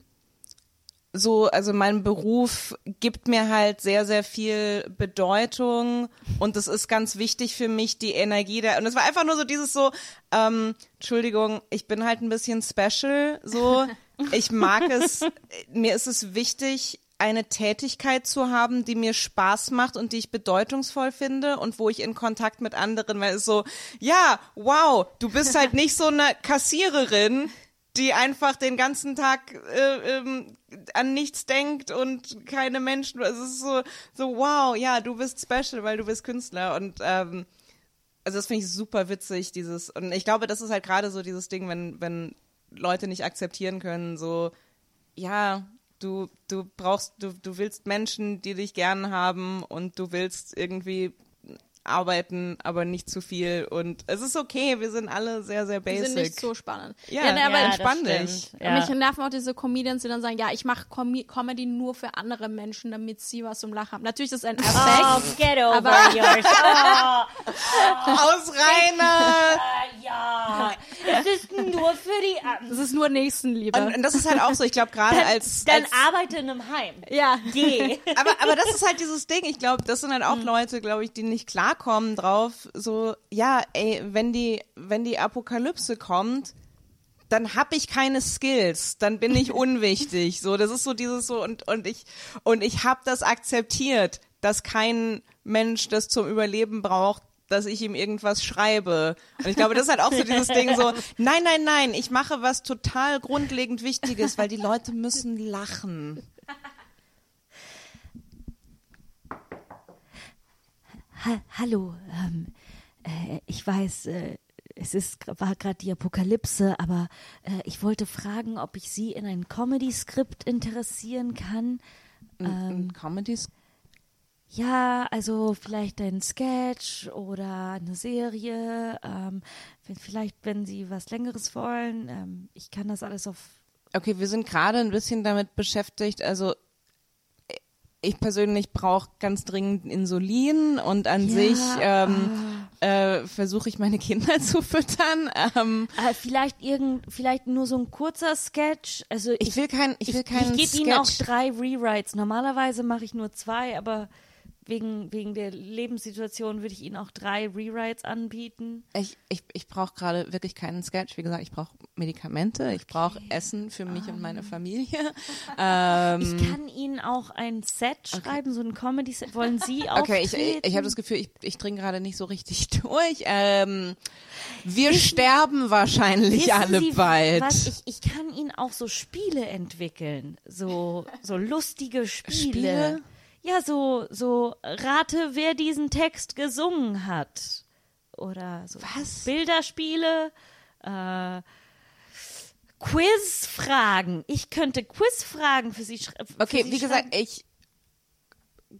so, also mein Beruf gibt mir halt sehr, sehr viel Bedeutung und es ist ganz wichtig für mich, die Energie der, und es war einfach nur so dieses so, ähm, Entschuldigung, ich bin halt ein bisschen special, so, ich mag es, mir ist es wichtig, eine Tätigkeit zu haben, die mir Spaß macht und die ich bedeutungsvoll finde und wo ich in Kontakt mit anderen, weil es so, ja, wow, du bist halt nicht so eine Kassiererin, die einfach den ganzen Tag äh, ähm, an nichts denkt und keine Menschen. Es ist so, so wow, ja, du bist special, weil du bist Künstler und ähm, also das finde ich super witzig, dieses und ich glaube, das ist halt gerade so dieses Ding, wenn wenn Leute nicht akzeptieren können, so ja, du, du brauchst, du, du willst Menschen, die dich gern haben und du willst irgendwie arbeiten, aber nicht zu viel. Und es ist okay, wir sind alle sehr, sehr basic. Die sind nicht so spannend. Ja, ja, ne, aber ja, entspann das dich. Ja. Mich nerven auch diese Comedians, die dann sagen, ja, ich mache Com Comedy nur für andere Menschen, damit sie was zum Lachen haben. Natürlich ist das ein Oh, Effekt. get over Aber- yours. Oh, Aus reiner. äh, ja. Es ist nur für die. Das ist nur Nächstenliebe. Und, und das ist halt auch so, ich glaube, gerade als, Dann als arbeite in einem Heim. ja. Geh. aber, aber das ist halt dieses Ding. Ich glaube, das sind halt auch Leute, glaube ich, die nicht klarkommen drauf. So, ja, ey, wenn die, wenn die Apokalypse kommt, dann hab ich keine Skills, dann bin ich unwichtig. So, das ist so dieses so und und ich und ich habe das akzeptiert, dass kein Mensch das zum Überleben braucht, dass ich ihm irgendwas schreibe. Und ich glaube, das ist halt auch so dieses Ding so, nein, nein, nein, ich mache was total grundlegend Wichtiges, weil die Leute müssen lachen. Ha Hallo, ähm, äh, ich weiß, äh, es ist, war gerade die Apokalypse, aber äh, ich wollte fragen, ob ich Sie in ein Comedy-Skript interessieren kann. Ähm, Comedies Ja, also vielleicht ein Sketch oder eine Serie. Ähm, wenn, vielleicht, wenn Sie was Längeres wollen. Ähm, ich kann das alles auf. Okay, wir sind gerade ein bisschen damit beschäftigt, also ich persönlich brauche ganz dringend Insulin und an Ja, sich ähm, äh, versuche ich meine Kinder zu füttern. Ähm, Äh, vielleicht irgend, vielleicht nur so ein kurzer Sketch. Also ich will kein, ich will ich, keinen ich gebe Ihnen auch drei Rewrites. Normalerweise mache ich nur zwei, aber wegen, wegen der Lebenssituation würde ich Ihnen auch drei Rewrites anbieten. Ich, ich, ich brauche gerade wirklich keinen Sketch. Wie gesagt, ich brauche Medikamente, ich brauche Essen für mich und meine Familie. Ähm, Ich kann Ihnen auch ein Set schreiben, so ein Comedy-Set. Wollen Sie auch? Okay, ich, ich, ich habe das Gefühl, ich, ich dringe gerade nicht so richtig durch. Ähm, wir sterben wahrscheinlich Wissen alle Sie, bald. Was, ich, ich kann Ihnen auch so Spiele entwickeln. So, so lustige Spiele. Spiele? Ja, so, so rate, wer diesen Text gesungen hat. Oder so Was? Bilderspiele, äh, Quizfragen. Ich könnte Quizfragen für Sie schreiben. Okay, wie gesagt, ich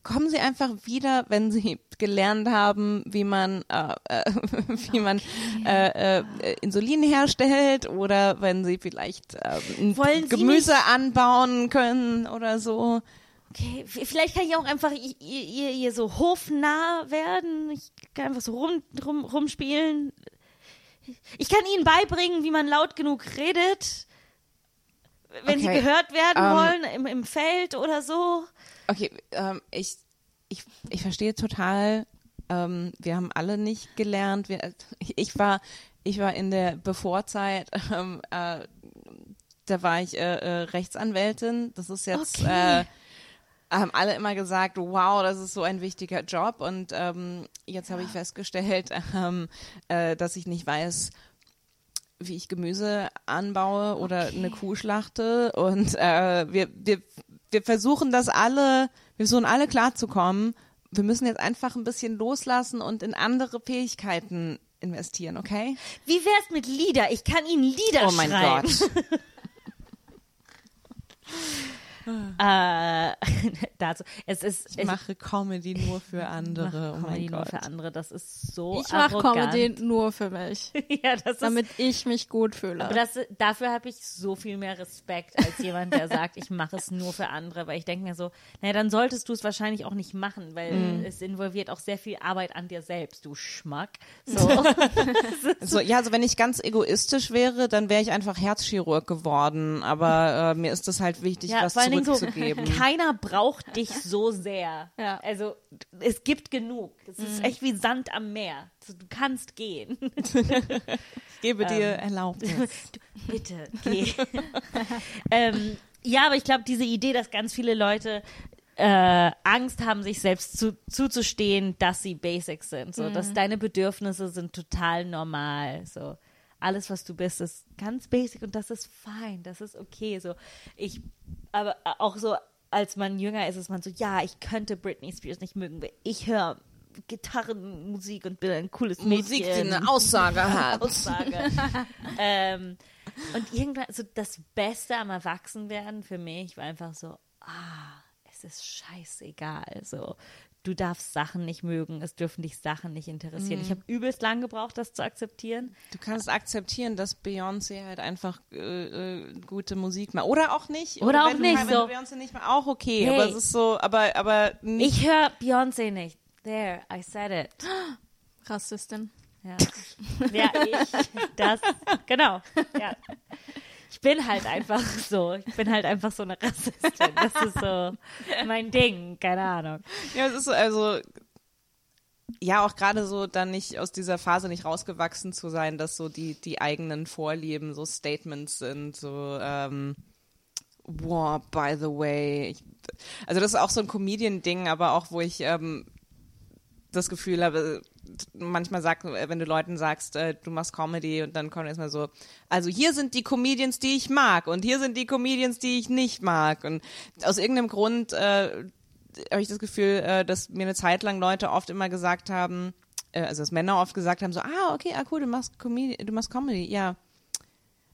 kommen Sie einfach wieder, wenn Sie gelernt haben, wie man äh, äh, wie man äh, äh, Insulin herstellt oder wenn Sie vielleicht äh, Sie Gemüse anbauen können oder so. Okay, vielleicht kann ich auch einfach ihr, ihr, so hofnah werden. Ich kann einfach so rum, rum, rumspielen. Ich kann ihnen beibringen, wie man laut genug redet, wenn sie Okay, gehört werden ähm, wollen, im, im Feld oder so. Okay, ähm, ich, ich, ich verstehe total. Ähm, wir haben alle nicht gelernt. Wir, ich war, ich war in der Bevorzeit, ähm, äh, da war ich äh, äh, Rechtsanwältin. Das ist jetzt, Okay. Haben alle immer gesagt, wow, das ist so ein wichtiger Job. Und ähm, jetzt habe ich festgestellt, ähm, äh, dass ich nicht weiß, wie ich Gemüse anbaue oder eine Kuh schlachte. Und äh, wir, wir, wir versuchen das alle, wir versuchen alle klarzukommen. Wir müssen jetzt einfach ein bisschen loslassen und in andere Fähigkeiten investieren, okay? Wie wär's mit Lieder? Ich kann Ihnen Lieder Oh mein schreiben. Gott. Äh, dazu. Es ist, Ich mache Comedy nur für andere. oh Comedy mein nur Gott. für andere. Das ist so Ich mache. Comedy nur für mich, ja, das ist, damit ich mich gut fühle. aber das, dafür habe ich so viel mehr Respekt als jemand, der sagt, ich mache es nur für andere, weil ich denke mir so, naja, dann solltest du es wahrscheinlich auch nicht machen, weil Mhm. es involviert auch sehr viel Arbeit an dir selbst, du Schmack. So. So, ja, also wenn ich ganz egoistisch wäre, dann wäre ich einfach Herzchirurg geworden. Aber äh, mir ist es halt wichtig, Ja, was vor Dingen so, zurückzugeben. keiner braucht dich so sehr. Ja. Also es gibt genug. Es Mhm. ist echt wie Sand am Meer. Du kannst gehen. Ich gebe dir Ähm. Erlaubnis. Du, bitte, geh. ähm, ja, aber ich glaube, diese Idee, dass ganz viele Leute äh, Angst haben, sich selbst zu, zuzustehen, dass sie basic sind. So, dass deine Bedürfnisse sind total normal. So, alles, was du bist, ist ganz basic und das ist fein, das ist okay. So, ich, aber auch so, als man jünger ist, ist man so, ja, ich könnte Britney Spears nicht mögen. weil Ich höre Gitarrenmusik und bin ein cooles Mädchen. Musik, die eine Aussage hat. Aussage. ähm, und irgendwann, so das Beste am Erwachsenwerden für mich war einfach so, ah, es ist scheißegal. So, du darfst Sachen nicht mögen, es dürfen dich Sachen nicht interessieren. Ich habe übelst lang gebraucht, das zu akzeptieren. Du kannst akzeptieren, dass Beyoncé halt einfach äh, äh, gute Musik macht. Oder auch nicht. Oder auch wenn nicht, Du, wenn so. Beyoncé nicht mal auch okay. Hey. Aber es ist so, aber, aber nicht. Ich höre Beyoncé nicht. There, I said it. Rassistin. Ja, ja ich, das, genau. Ja. Ich bin halt einfach so. Ich bin halt einfach so eine Rassistin. Das ist so mein Ding. Keine Ahnung. Ja, es ist so, also ja, auch gerade so dann nicht aus dieser Phase nicht rausgewachsen zu sein, dass so die, die eigenen Vorlieben so Statements sind, so ähm, wow, by the way. Ich, also das ist auch so ein Comedian-Ding, aber auch wo ich ähm, das Gefühl habe, manchmal sagt, wenn du Leuten sagst, äh, du machst Comedy und dann kommt erstmal so, also hier sind die Comedians, die ich mag und hier sind die Comedians, die ich nicht mag und aus irgendeinem Grund äh, habe ich das Gefühl, äh, dass mir eine Zeit lang Leute oft immer gesagt haben, äh, also dass Männer oft gesagt haben, so, ah, okay, ah, cool, du machst Comedy, du machst Comedy, ja.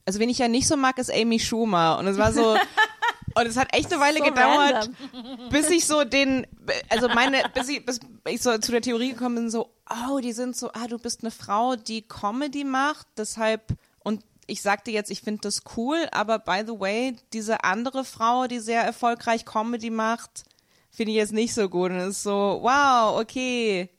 Also wen ich ja nicht so mag, ist Amy Schumer und es war so, und es hat echt eine Weile So gedauert, bis ich so den, also meine, bis ich, bis ich so zu der Theorie gekommen bin, so, oh, die sind so, ah, du bist eine Frau, die Comedy macht, deshalb, und ich sagte jetzt, ich finde das cool, aber by the way, diese andere Frau, die sehr erfolgreich Comedy macht, finde ich jetzt nicht so gut. Und es ist so, wow, okay,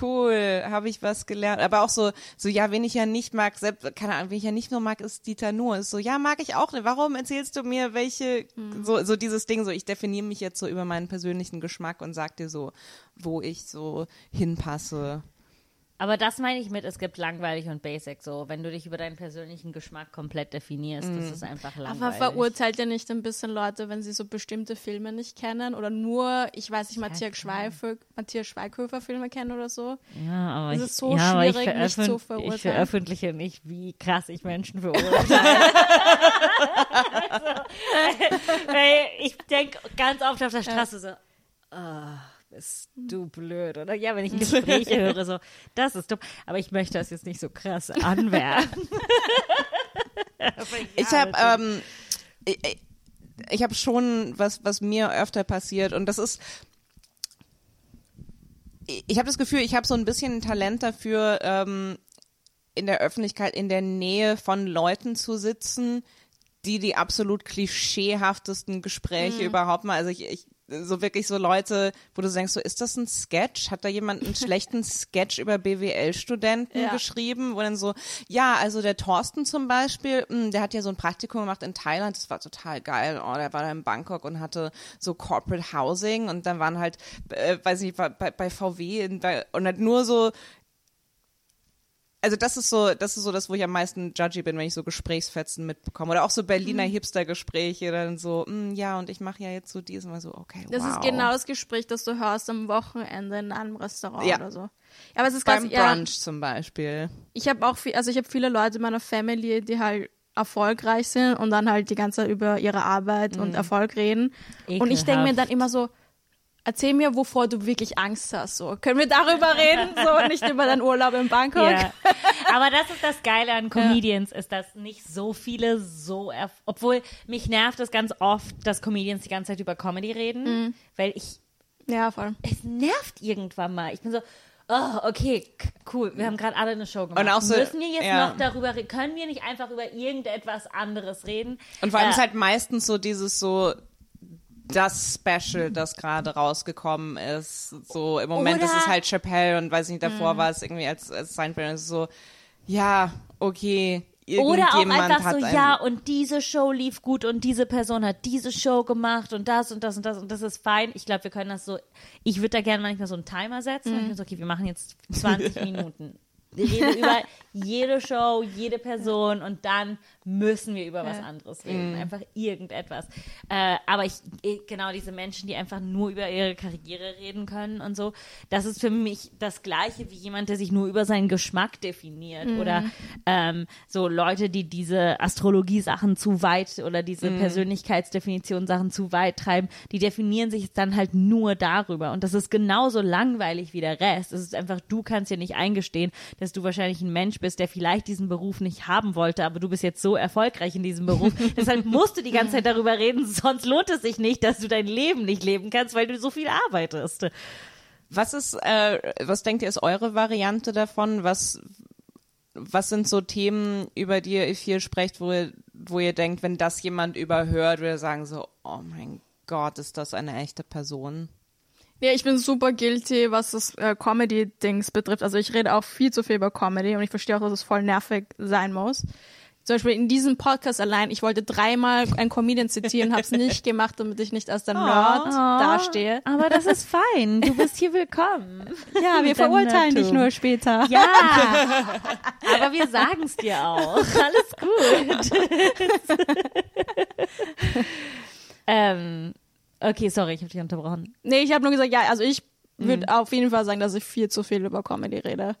cool, habe ich was gelernt. Aber auch so, so, ja, wen ich ja nicht mag, selbst, keine Ahnung, wen ich ja nicht nur mag, ist Dieter Nuhr. Ist so, ja, mag ich auch nicht. Warum erzählst du mir, welche, so, so dieses Ding, so, ich definiere mich jetzt so über meinen persönlichen Geschmack und sag dir so, wo ich so hinpasse. Aber das meine ich mit, es gibt langweilig und basic. So, wenn du dich über deinen persönlichen Geschmack komplett definierst, das ist einfach langweilig. Aber verurteilt ihr nicht ein bisschen Leute, wenn sie so bestimmte Filme nicht kennen oder nur, ich weiß nicht, Matthias Schweighöfer, Matthias Schweighöfer Filme kennen oder so? Ja, aber Es ich, ist so ja, aber ich schwierig, nicht zu verurteilen. Ich veröffentliche nicht, wie krass ich Menschen verurteile. also, weil ich denke ganz oft auf der Straße so, ah, bist du blöd, oder? Ja, wenn ich Gespräche höre, so, das ist dumm. Aber ich möchte das jetzt nicht so krass anwerfen. Ja, Ich habe natürlich. ähm, ich, ich- habe schon was was mir öfter passiert und das ist ich- habe das Gefühl, ich habe so ein bisschen ein Talent dafür ähm, in der Öffentlichkeit in der Nähe von Leuten zu sitzen, die die absolut klischeehaftesten Gespräche überhaupt mal, also ich, ich so wirklich so Leute, wo du denkst, so ist das ein Sketch? Hat da jemand einen schlechten Sketch über BWL-Studenten Ja. geschrieben, wo dann so, ja, also der Thorsten zum Beispiel, mh, der hat ja so ein Praktikum gemacht in Thailand, das war total geil. Oh, der war da in Bangkok und hatte so Corporate Housing und dann waren halt, äh, weiß nicht, bei, bei VW in, bei, und hat nur so also das ist so, das ist so das, wo ich am meisten judgy bin, wenn ich so Gesprächsfetzen mitbekomme. Oder auch so Berliner Mhm. Hipster-Gespräche, dann so, mm, ja, und ich mache ja jetzt so dies und mal so, okay, Das wow. ist genau das Gespräch, das du hörst am Wochenende in einem Restaurant Ja. oder so. Ja, aber es ist Beim ganz, ja, Brunch zum Beispiel. ich habe auch viel, also ich habe viele Leute in meiner Family, die halt erfolgreich sind und dann halt die ganze Zeit über ihre Arbeit Mhm. und Erfolg reden. Und ich denke mir Ekelhaft. dann immer so, erzähl mir, wovor du wirklich Angst hast. So, können wir darüber reden? So, nicht über deinen Urlaub in Bangkok. Ja. Aber das ist das Geile an Comedians, ist, dass nicht so viele so, obwohl mich nervt es ganz oft, dass Comedians die ganze Zeit über Comedy reden, Mhm. weil ich, Ja, voll. es nervt irgendwann mal. Ich bin so, oh, okay, cool, wir haben gerade alle eine Show gemacht. Und auch so- Müssen wir jetzt ja. noch darüber reden? Können wir nicht einfach über irgendetwas anderes reden? Und vor allem Äh, ist halt meistens so dieses so das Special, das gerade rausgekommen ist. So im Moment Oder- ist es halt Chappelle und weiß nicht, davor war es irgendwie als, als Seinfeld. Und ist so, ja, okay, Oder auch einfach so, ja, und diese Show lief gut und diese Person hat diese Show gemacht und das und das und das und das ist fein. Ich glaube, wir können das so, ich würde da gerne manchmal so einen Timer setzen und ich so, okay, wir machen jetzt 20 Minuten. Wir reden über jede Show, jede Person und dann müssen wir über was anderes reden. Einfach irgendetwas. Äh, aber ich, genau diese Menschen, die einfach nur über ihre Karriere reden können und so, das ist für mich das Gleiche wie jemand, der sich nur über seinen Geschmack definiert. Oder ähm, so Leute, die diese Astrologie-Sachen zu weit oder diese Persönlichkeitsdefinition-Sachen zu weit treiben, die definieren sich dann halt nur darüber. Und das ist genauso langweilig wie der Rest. Es ist einfach, du kannst dir nicht eingestehen, dass du wahrscheinlich ein Mensch bist, der vielleicht diesen Beruf nicht haben wollte, aber du bist jetzt so erfolgreich in diesem Beruf. Deshalb musst du die ganze Zeit darüber reden, sonst lohnt es sich nicht, dass du dein Leben nicht leben kannst, weil du so viel arbeitest. Was ist, äh, was denkt ihr, ist eure Variante davon? Was, was sind so Themen, über die ihr viel sprecht, wo ihr, wo ihr denkt, wenn das jemand überhört, würde er sagen so, oh mein Gott, ist das eine echte Person? Ja, ich bin super guilty, was das äh, Comedy-Dings betrifft. Also ich rede auch viel zu viel über Comedy und ich verstehe auch, dass es voll nervig sein muss. Zum Beispiel in diesem Podcast allein, ich wollte dreimal einen Comedian zitieren, habe es nicht gemacht, damit ich nicht als der Nerd dastehe. Aber das ist fein. Du bist hier willkommen. Ja, wir verurteilen dich nur später. Ja, aber wir sagen es dir auch. Alles gut. ähm, okay, sorry, ich habe dich unterbrochen. Nee, ich habe nur gesagt, ja, also ich würde auf jeden Fall sagen, dass ich viel zu viel über Comedy rede.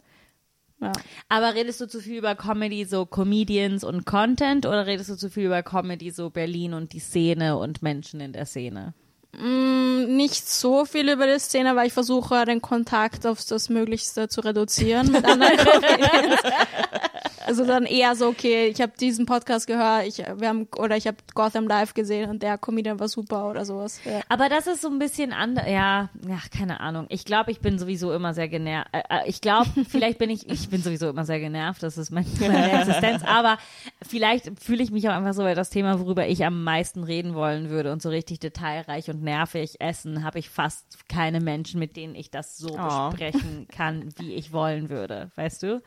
Aber redest du zu viel über Comedy, so Comedians und Content, oder redest du zu viel über Comedy, so Berlin und die Szene und Menschen in der Szene? Nicht so viel über die Szene, weil ich versuche, den Kontakt auf das Möglichste zu reduzieren mit anderen Comedians. Also dann eher so, okay, ich habe diesen Podcast gehört, ich, wir haben, oder ich habe Gotham Live gesehen und der Comedian war super oder sowas. Ja. Aber das ist so ein bisschen anders. Ja, ja, keine Ahnung. Ich glaube, ich bin sowieso immer sehr genervt. Äh, äh, ich glaube, vielleicht bin ich, ich bin sowieso immer sehr genervt. Das ist mein, meine Existenz. Aber vielleicht fühle ich mich auch einfach so, weil das Thema, worüber ich am meisten reden wollen würde und so richtig detailreich und nervig essen, habe ich fast keine Menschen, mit denen ich das so Oh. besprechen kann, wie ich wollen würde. Weißt du?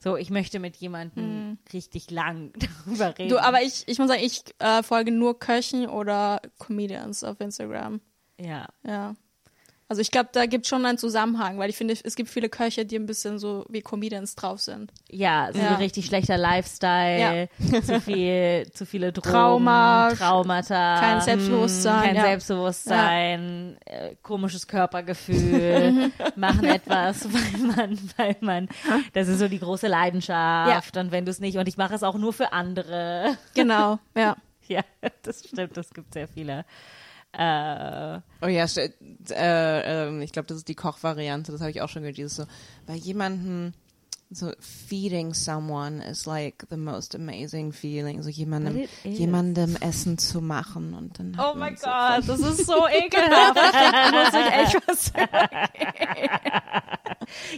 So, ich möchte mit jemandem richtig lang darüber reden. Du, aber ich, ich muss sagen, ich äh, folge nur Köchen oder Comedians auf Instagram. ja. Ja. Also ich glaube, da gibt schon einen Zusammenhang, weil ich finde, es gibt viele Köche, die ein bisschen so wie Comedians drauf sind. Ja, so Ja. ein richtig schlechter Lifestyle, zu viel, zu viele Drogen, Trauma, Traumata, Kein Selbstbewusstsein. kein ja. Selbstbewusstsein, äh, komisches Körpergefühl, machen etwas, weil man, weil man, das ist so die große Leidenschaft und wenn du es nicht, und ich mache es auch nur für andere. Genau, ja. Ja, das stimmt, das gibt sehr viele. Äh, Oh ja, äh, ähm, ich glaube, das ist die Kochvariante, das habe ich auch schon gehört, dieses so, bei jemandem so feeding someone is like the most amazing feeling, so jemandem, jemandem Essen zu machen und dann Oh man mein so Gott, das ist so ekelhaft. Da muss ich echt was sagen.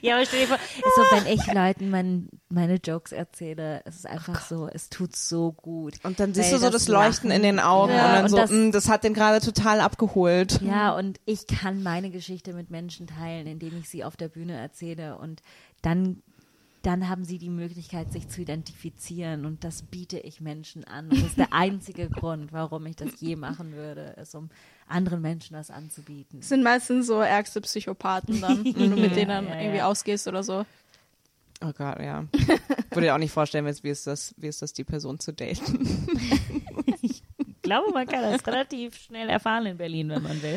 Ja, aber stell dir vor, ist so, wenn ich Leuten mein, meine Jokes erzähle, es ist einfach so, es tut so gut. Und dann siehst du so das Leuchten Lachen- in den Augen Ja, und dann und so, das- das, das hat den gerade total abgeholt. Ja, und ich kann meine Geschichte mit Menschen teilen, indem ich sie auf der Bühne erzähle und dann dann haben sie die Möglichkeit, sich zu identifizieren und das biete ich Menschen an. Und das ist der einzige Grund, warum ich das je machen würde, ist um anderen Menschen das anzubieten. Das sind meistens so ärgste Psychopathen dann, wenn du mit denen dann Ja, ja, irgendwie ja. ausgehst oder so. Oh Gott, ja. Würde dir auch nicht vorstellen, wie ist das, wie ist das, die Person zu daten? Ich glaube, man kann das relativ schnell erfahren in Berlin, wenn man will.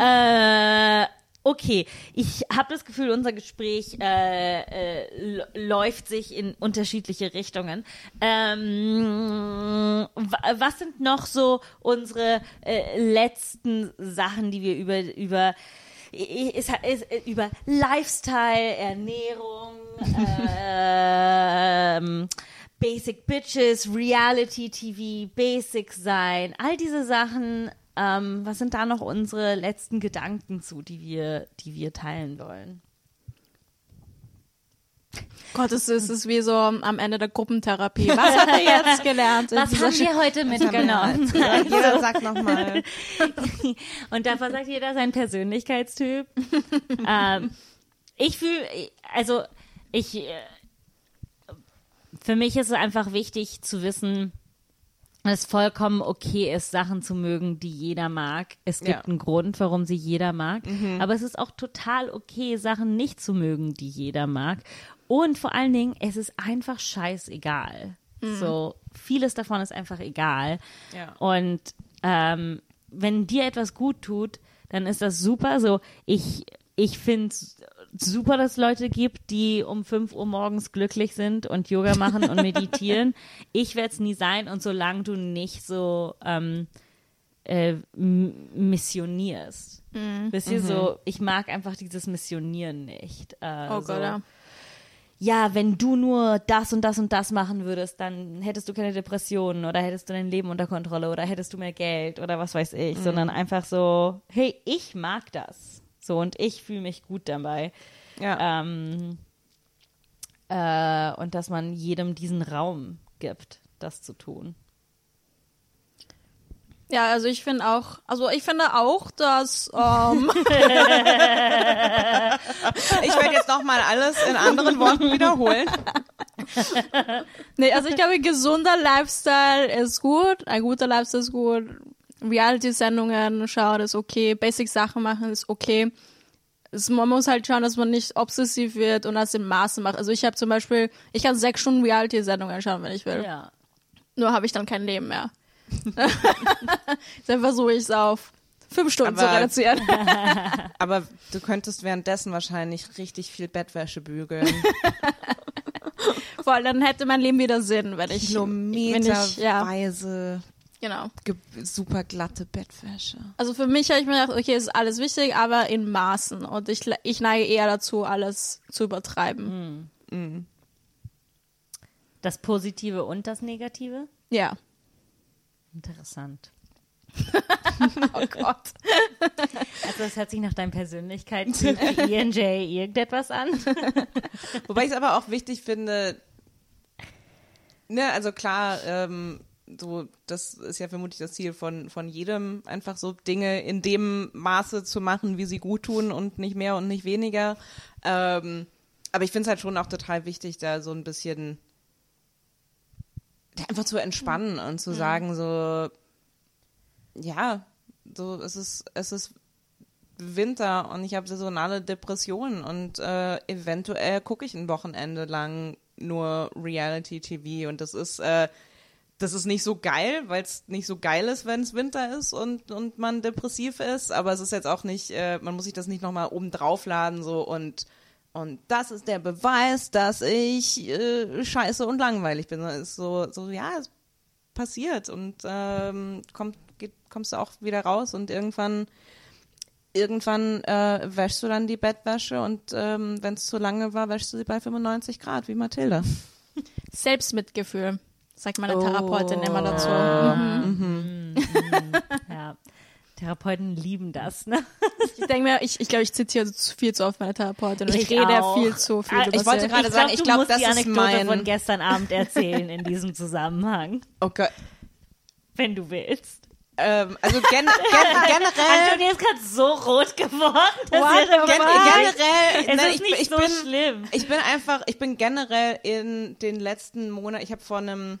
äh, okay, ich habe das Gefühl, unser Gespräch äh, äh, läuft sich in unterschiedliche Richtungen. Ähm, was sind noch so unsere äh, letzten Sachen, die wir über über ist, ist, über Lifestyle, Ernährung, ähm, Basic Bitches, Reality TV, Basic sein, all diese Sachen. Ähm, was sind da noch unsere letzten Gedanken zu, die wir, die wir teilen wollen? Gott, es ist, es ist wie so am Ende der Gruppentherapie. Was hat er jetzt gelernt? Was haben wir heute mitgenommen? Jeder sagt nochmal. Und davon sagt jeder sein Persönlichkeitstyp. ähm, ich fühle, also ich, äh, für mich ist es einfach wichtig zu wissen, es vollkommen okay ist, Sachen zu mögen, die jeder mag. Es gibt Ja. einen Grund, warum sie jeder mag. Mhm. Aber es ist auch total okay, Sachen nicht zu mögen, die jeder mag. Und vor allen Dingen, es ist einfach scheißegal. So, vieles davon ist einfach egal. Ja. Und ähm, wenn dir etwas gut tut, dann ist das super. So, ich, ich finde super, dass es Leute gibt, die um 5 Uhr morgens glücklich sind und Yoga machen und meditieren. Ich werde es nie sein und solange du nicht so ähm, äh, missionierst. Wisst ihr, so, ich mag einfach dieses Missionieren nicht. Äh, Oh so, Gott, ja. ja, wenn du nur das und das und das machen würdest, dann hättest du keine Depressionen oder hättest du dein Leben unter Kontrolle oder hättest du mehr Geld oder was weiß ich, sondern einfach so, hey, ich mag das. So und ich fühle mich gut dabei. Ja. Ähm, äh, und dass man jedem diesen Raum gibt, das zu tun. Ja, also ich finde auch, also ich finde auch, dass ähm, Ich werde jetzt nochmal alles in anderen Worten wiederholen. nee, also ich glaube, gesunder Lifestyle ist gut, ein guter Lifestyle ist gut, Reality-Sendungen schauen ist okay, Basic-Sachen machen ist okay. Es, man muss halt schauen, dass man nicht obsessiv wird und das im Maße macht. Also ich habe zum Beispiel, ich kann sechs Stunden Reality-Sendungen schauen, wenn ich will. Ja. Nur habe ich dann kein Leben mehr. Dann versuche ich es auf fünf Stunden zu Aber- reduzieren. Aber du könntest währenddessen wahrscheinlich richtig viel Bettwäsche bügeln. Vor allem dann hätte mein Leben wieder Sinn, wenn ich, wenn ich ja, Kilometerweise genau. ge- super glatte Bettwäsche. Also für mich habe ich mir gedacht, okay, ist alles wichtig, aber in Maßen. Und ich, ich neige eher dazu, alles zu übertreiben. Das Positive und das Negative? Ja. Interessant. Oh Gott. Also das hört sich nach deinem Persönlichkeitstyp wie ENJ irgendetwas an. Wobei ich es aber auch wichtig finde, ne, also klar, ähm, so, das ist ja vermutlich das Ziel von, von jedem, einfach so Dinge in dem Maße zu machen, wie sie gut tun und nicht mehr und nicht weniger. Ähm, aber ich finde es halt schon auch total wichtig, da so ein bisschen einfach zu entspannen und zu sagen, so, ja, so, es ist, es ist Winter und ich habe saisonale Depressionen und äh, eventuell gucke ich ein Wochenende lang nur Reality TV und das ist äh, das ist nicht so geil, weil es nicht so geil ist, wenn es Winter ist und und man depressiv ist, aber es ist jetzt auch nicht, äh, man muss sich das nicht nochmal oben draufladen so und und das ist der Beweis, dass ich äh, scheiße und langweilig bin. Es ist so so ja, es passiert und ähm, kommt geht, kommst du auch wieder raus und irgendwann irgendwann äh, wäschst du dann die Bettwäsche und ähm, wenn es zu lange war, wäschst du sie bei 95 Grad, wie Mathilda. Selbstmitgefühl, sagt meine Oh. Therapeutin immer dazu. Mhm. Ja. Therapeuten lieben das, ne? Ich denke mir, ich, ich glaube, ich zitiere zu viel zu oft meine Therapeutin und ich, Ich rede auch. viel zu viel Ah, ich wollte sie. gerade sagen, ich du glaub, musst das die ist Anekdote mein- von gestern Abend erzählen in diesem Zusammenhang, Oh Gott. wenn du willst. Ähm, also gen gen generell, Antonia ist gerade so rot geworden. Das ist gen generell, Es nein, ist ich, nicht ich so bin, schlimm. ich bin einfach, ich bin generell in den letzten Monaten, ich habe vor einem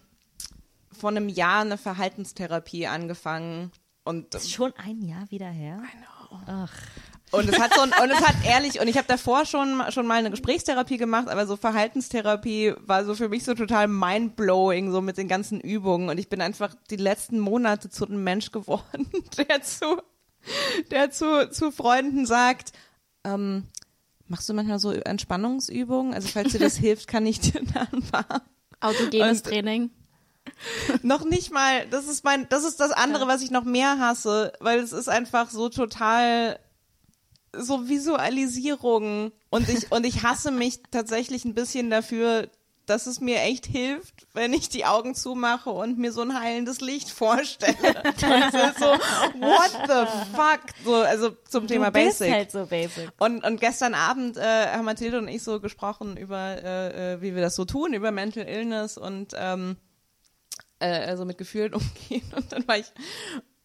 vor einem Jahr eine Verhaltenstherapie angefangen und Ist schon ein Jahr wieder her. Ach, Und es hat so ein, und es hat ehrlich und ich habe davor schon schon mal eine Gesprächstherapie gemacht, aber so Verhaltenstherapie war so für mich so total mindblowing so mit den ganzen Übungen und ich bin einfach die letzten Monate zu einem Mensch geworden, der zu der zu zu Freunden sagt, ähm, machst du manchmal so Entspannungsübungen? Also falls dir das hilft, kann ich dir da ein paar Autogenes Training. noch nicht mal, das ist mein, das ist das andere, was ich noch mehr hasse, weil es ist einfach so total so Visualisierung und ich und ich hasse mich tatsächlich ein bisschen dafür, dass es mir echt hilft, wenn ich die Augen zumache und mir so ein heilendes Licht vorstelle. So what the fuck so also zum Thema du bist Basic. halt so basic. Und, und gestern Abend äh, haben Mathilde und ich so gesprochen über, äh, äh, wie wir das so tun, über Mental Illness und ähm, äh, also mit Gefühlen umgehen. Und dann war ich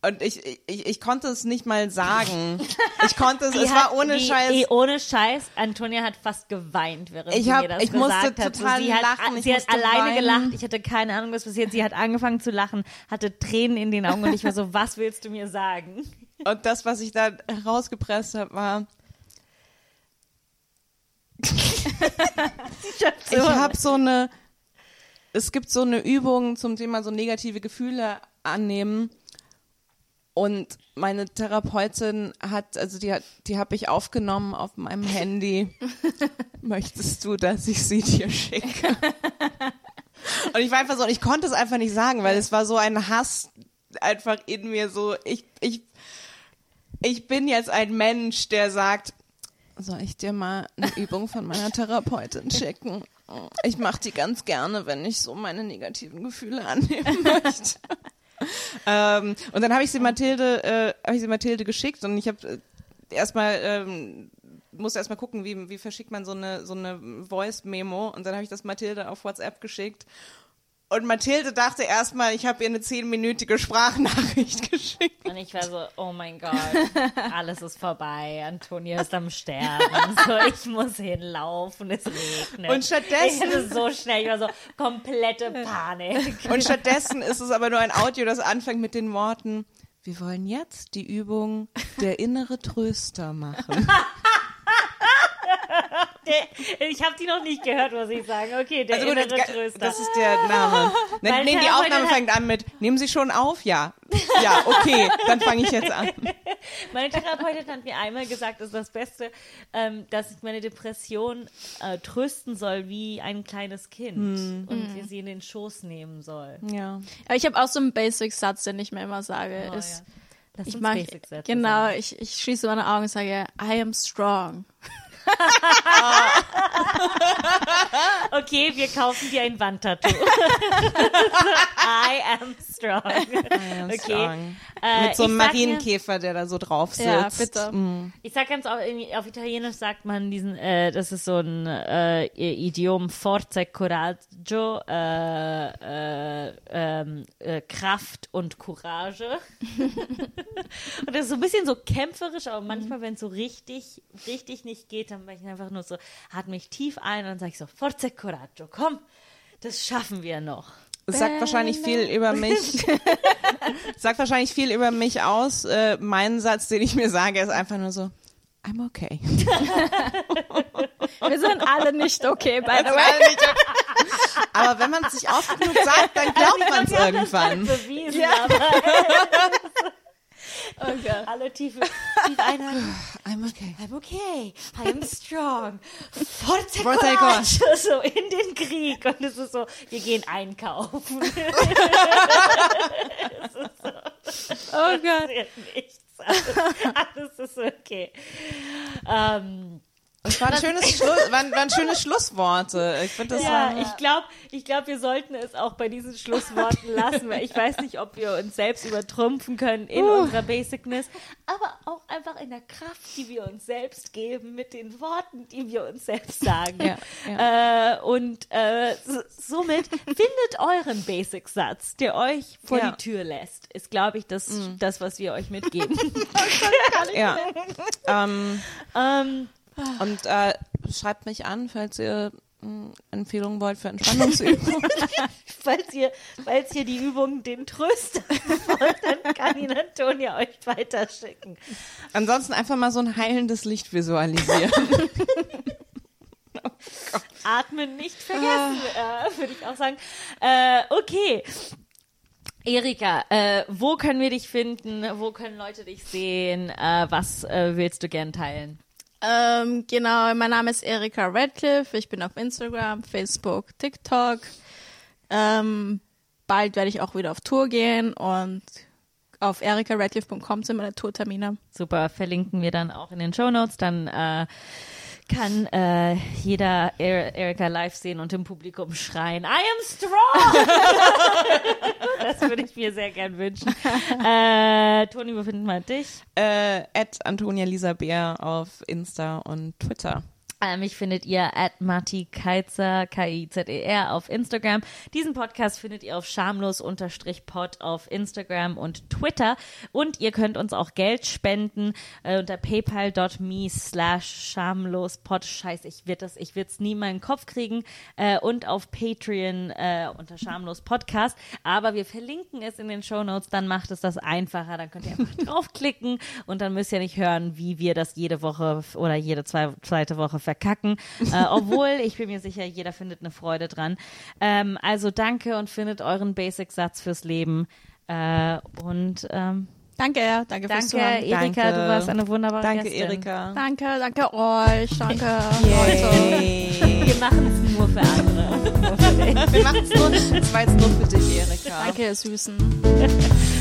und ich, ich, ich konnte es nicht mal sagen. Ich konnte es, Die es hat- war ohne die, Scheiß. eh, ohne Scheiß. Antonia hat fast geweint, während Ich sie hab- mir das ich musste gesagt hat. total sie hat, lachen, ich sie hat alleine weinen. gelacht. Ich hatte keine Ahnung, was passiert. Sie hat angefangen zu lachen, hatte Tränen in den Augen und ich war so, was willst du mir sagen? Und das, was ich da herausgepresst habe, war, ich habe so eine, es gibt so eine Übung zum Thema so negative Gefühle annehmen. Und meine Therapeutin hat, also die hat, die habe ich aufgenommen auf meinem Handy. Möchtest du, dass ich sie dir schicke? Und ich war einfach so, und ich konnte es einfach nicht sagen, weil es war so ein Hass einfach in mir so, ich, ich, ich bin jetzt ein Mensch, der sagt, soll ich dir mal eine Übung von meiner Therapeutin schicken? Ich mache die ganz gerne, wenn ich so meine negativen Gefühle annehmen möchte. ähm, und dann habe ich sie Mathilde, äh, habe ich sie Mathilde geschickt und ich habe äh, erstmal ähm, musste erstmal gucken, wie, wie verschickt man so eine so eine Voice Memo und dann habe ich das Mathilde auf WhatsApp geschickt und Mathilde dachte erstmal, ich habe ihr eine zehnminütige Sprachnachricht geschickt. Und ich war so, oh mein Gott, alles ist vorbei. Antonia ist am Sterben. So, ich muss hinlaufen, es regnet. Und stattdessen- Ich hatte so schnell, ich war so komplette Panik. Und stattdessen ist es aber nur ein Audio, das anfängt mit den Worten, wir wollen jetzt die Übung der innere Tröster machen. Der, ich habe die noch nicht gehört, muss ich sagen. Okay, der Also gut, innere das, Tröster. das ist der Name. Ne, Weil nee, die Aufnahme fängt an mit, nehmen Sie schon auf? Ja. Ja, okay, dann fange ich jetzt an. Meine Therapeutin hat mir einmal gesagt, das ist das Beste, ähm, dass ich meine Depression äh, trösten soll wie ein kleines Kind Hm. und wir sie in den Schoß nehmen soll. Ja. Aber ich habe auch so einen Basic-Satz, den ich mir immer sage. Oh, ist, ja. Lass ich uns mag, genau, ich, ich schließe meine Augen und sage, I am strong. Okay, wir kaufen dir ein Wandtattoo. I am strong. okay. Strong. Äh, Mit so einem Marienkäfer, der da so drauf sitzt. Ja, bitte. Ich sag ganz oft, irgendwie auf Italienisch sagt man diesen, äh, das ist so ein äh, Idiom Forza e Coraggio, äh, äh, ähm, äh, Kraft und Courage. und das ist so ein bisschen so kämpferisch, aber manchmal, wenn es so richtig, richtig nicht geht, dann bin ich einfach nur so, atme ich tief ein und dann sage ich so, Forza Coraggio, komm, das schaffen wir noch. Es sagt wahrscheinlich viel über mich. Es sagt wahrscheinlich viel über mich aus. Äh, mein Satz, den ich mir sage, ist einfach nur so, I'm okay. Wir sind alle nicht okay, by the Das way. Aber wenn man es sich oft genug sagt, dann glaubt man es irgendwann. Bewiesen, aber Oh Gott. alle tief, tief einatmen. I'm okay. I'm okay, I am strong. Forza Forza Coraggio, so in den Krieg. Und es ist so, wir gehen einkaufen. Oh Gott. Nichts. Alles, alles ist okay. Ähm, Es waren, schönes Schluss, waren, waren schöne Schlussworte. Ich finde das ja, war, ich glaube, ich glaub, wir sollten es auch bei diesen Schlussworten lassen, weil ich weiß nicht, ob wir uns selbst übertrumpfen können in unserer Basicness, aber auch einfach in der Kraft, die wir uns selbst geben, mit den Worten, die wir uns selbst sagen. Ja, Äh, und äh, somit findet euren Basic-Satz, der euch vor Ja. die Tür lässt, ist, glaube ich, das, das, was wir euch mitgeben. ja. Ähm, ähm, und äh, schreibt mich an, falls ihr Empfehlungen wollt für Entspannungsübungen. falls ihr, falls ihr die Übung den Tröster wollt, dann kann ihn Antonia euch weiterschicken. Ansonsten einfach mal so ein heilendes Licht visualisieren. Atmen nicht vergessen, äh, würde ich auch sagen. Äh, okay. Erika, äh, wo können wir dich finden? Wo können Leute dich sehen? Äh, was äh, willst du gern teilen? Ähm, genau, mein Name ist Erika Radcliffe. Ich bin auf Instagram, Facebook, TikTok. Ähm, bald werde ich auch wieder auf Tour gehen und auf erikaradcliffe.com sind meine Tourtermine. Super, verlinken wir dann auch in den Show Notes. Dann äh, kann äh, jeder er Erika live sehen und im Publikum schreien, I am strong! das würde ich mir sehr gern wünschen. Äh, Toni, wo finden wir dich? äh, at Antonia Lisa Bär auf Insta und Twitter. Mich findet ihr at Matti Keizer, K-I-Z-E-R auf Instagram. Diesen Podcast findet ihr auf schamlos-pod auf Instagram und Twitter. Und ihr könnt uns auch Geld spenden äh, unter paypal.me slash schamlospod. Scheiße, ich wird das, ich wird's nie in meinen Kopf kriegen. Äh, und auf Patreon äh, unter schamlos Podcast. Aber wir verlinken es in den Show Notes, dann macht es das einfacher. Dann könnt ihr einfach draufklicken und dann müsst ihr nicht hören, wie wir das jede Woche oder jede zwei, zweite Woche verkacken. Äh, obwohl, ich bin mir sicher, jeder findet eine Freude dran. Ähm, also danke und findet euren Basic-Satz fürs Leben. Äh, und ähm, Danke, danke, danke fürs danke, Zuhören. Erika, Danke. du warst eine wunderbare Danke, Gästin. Erika. Danke, danke euch, danke Leute. Wir machen es nur für andere. Wir machen es nur, das war jetzt nur für dich, Erika. Danke, ihr Süßen.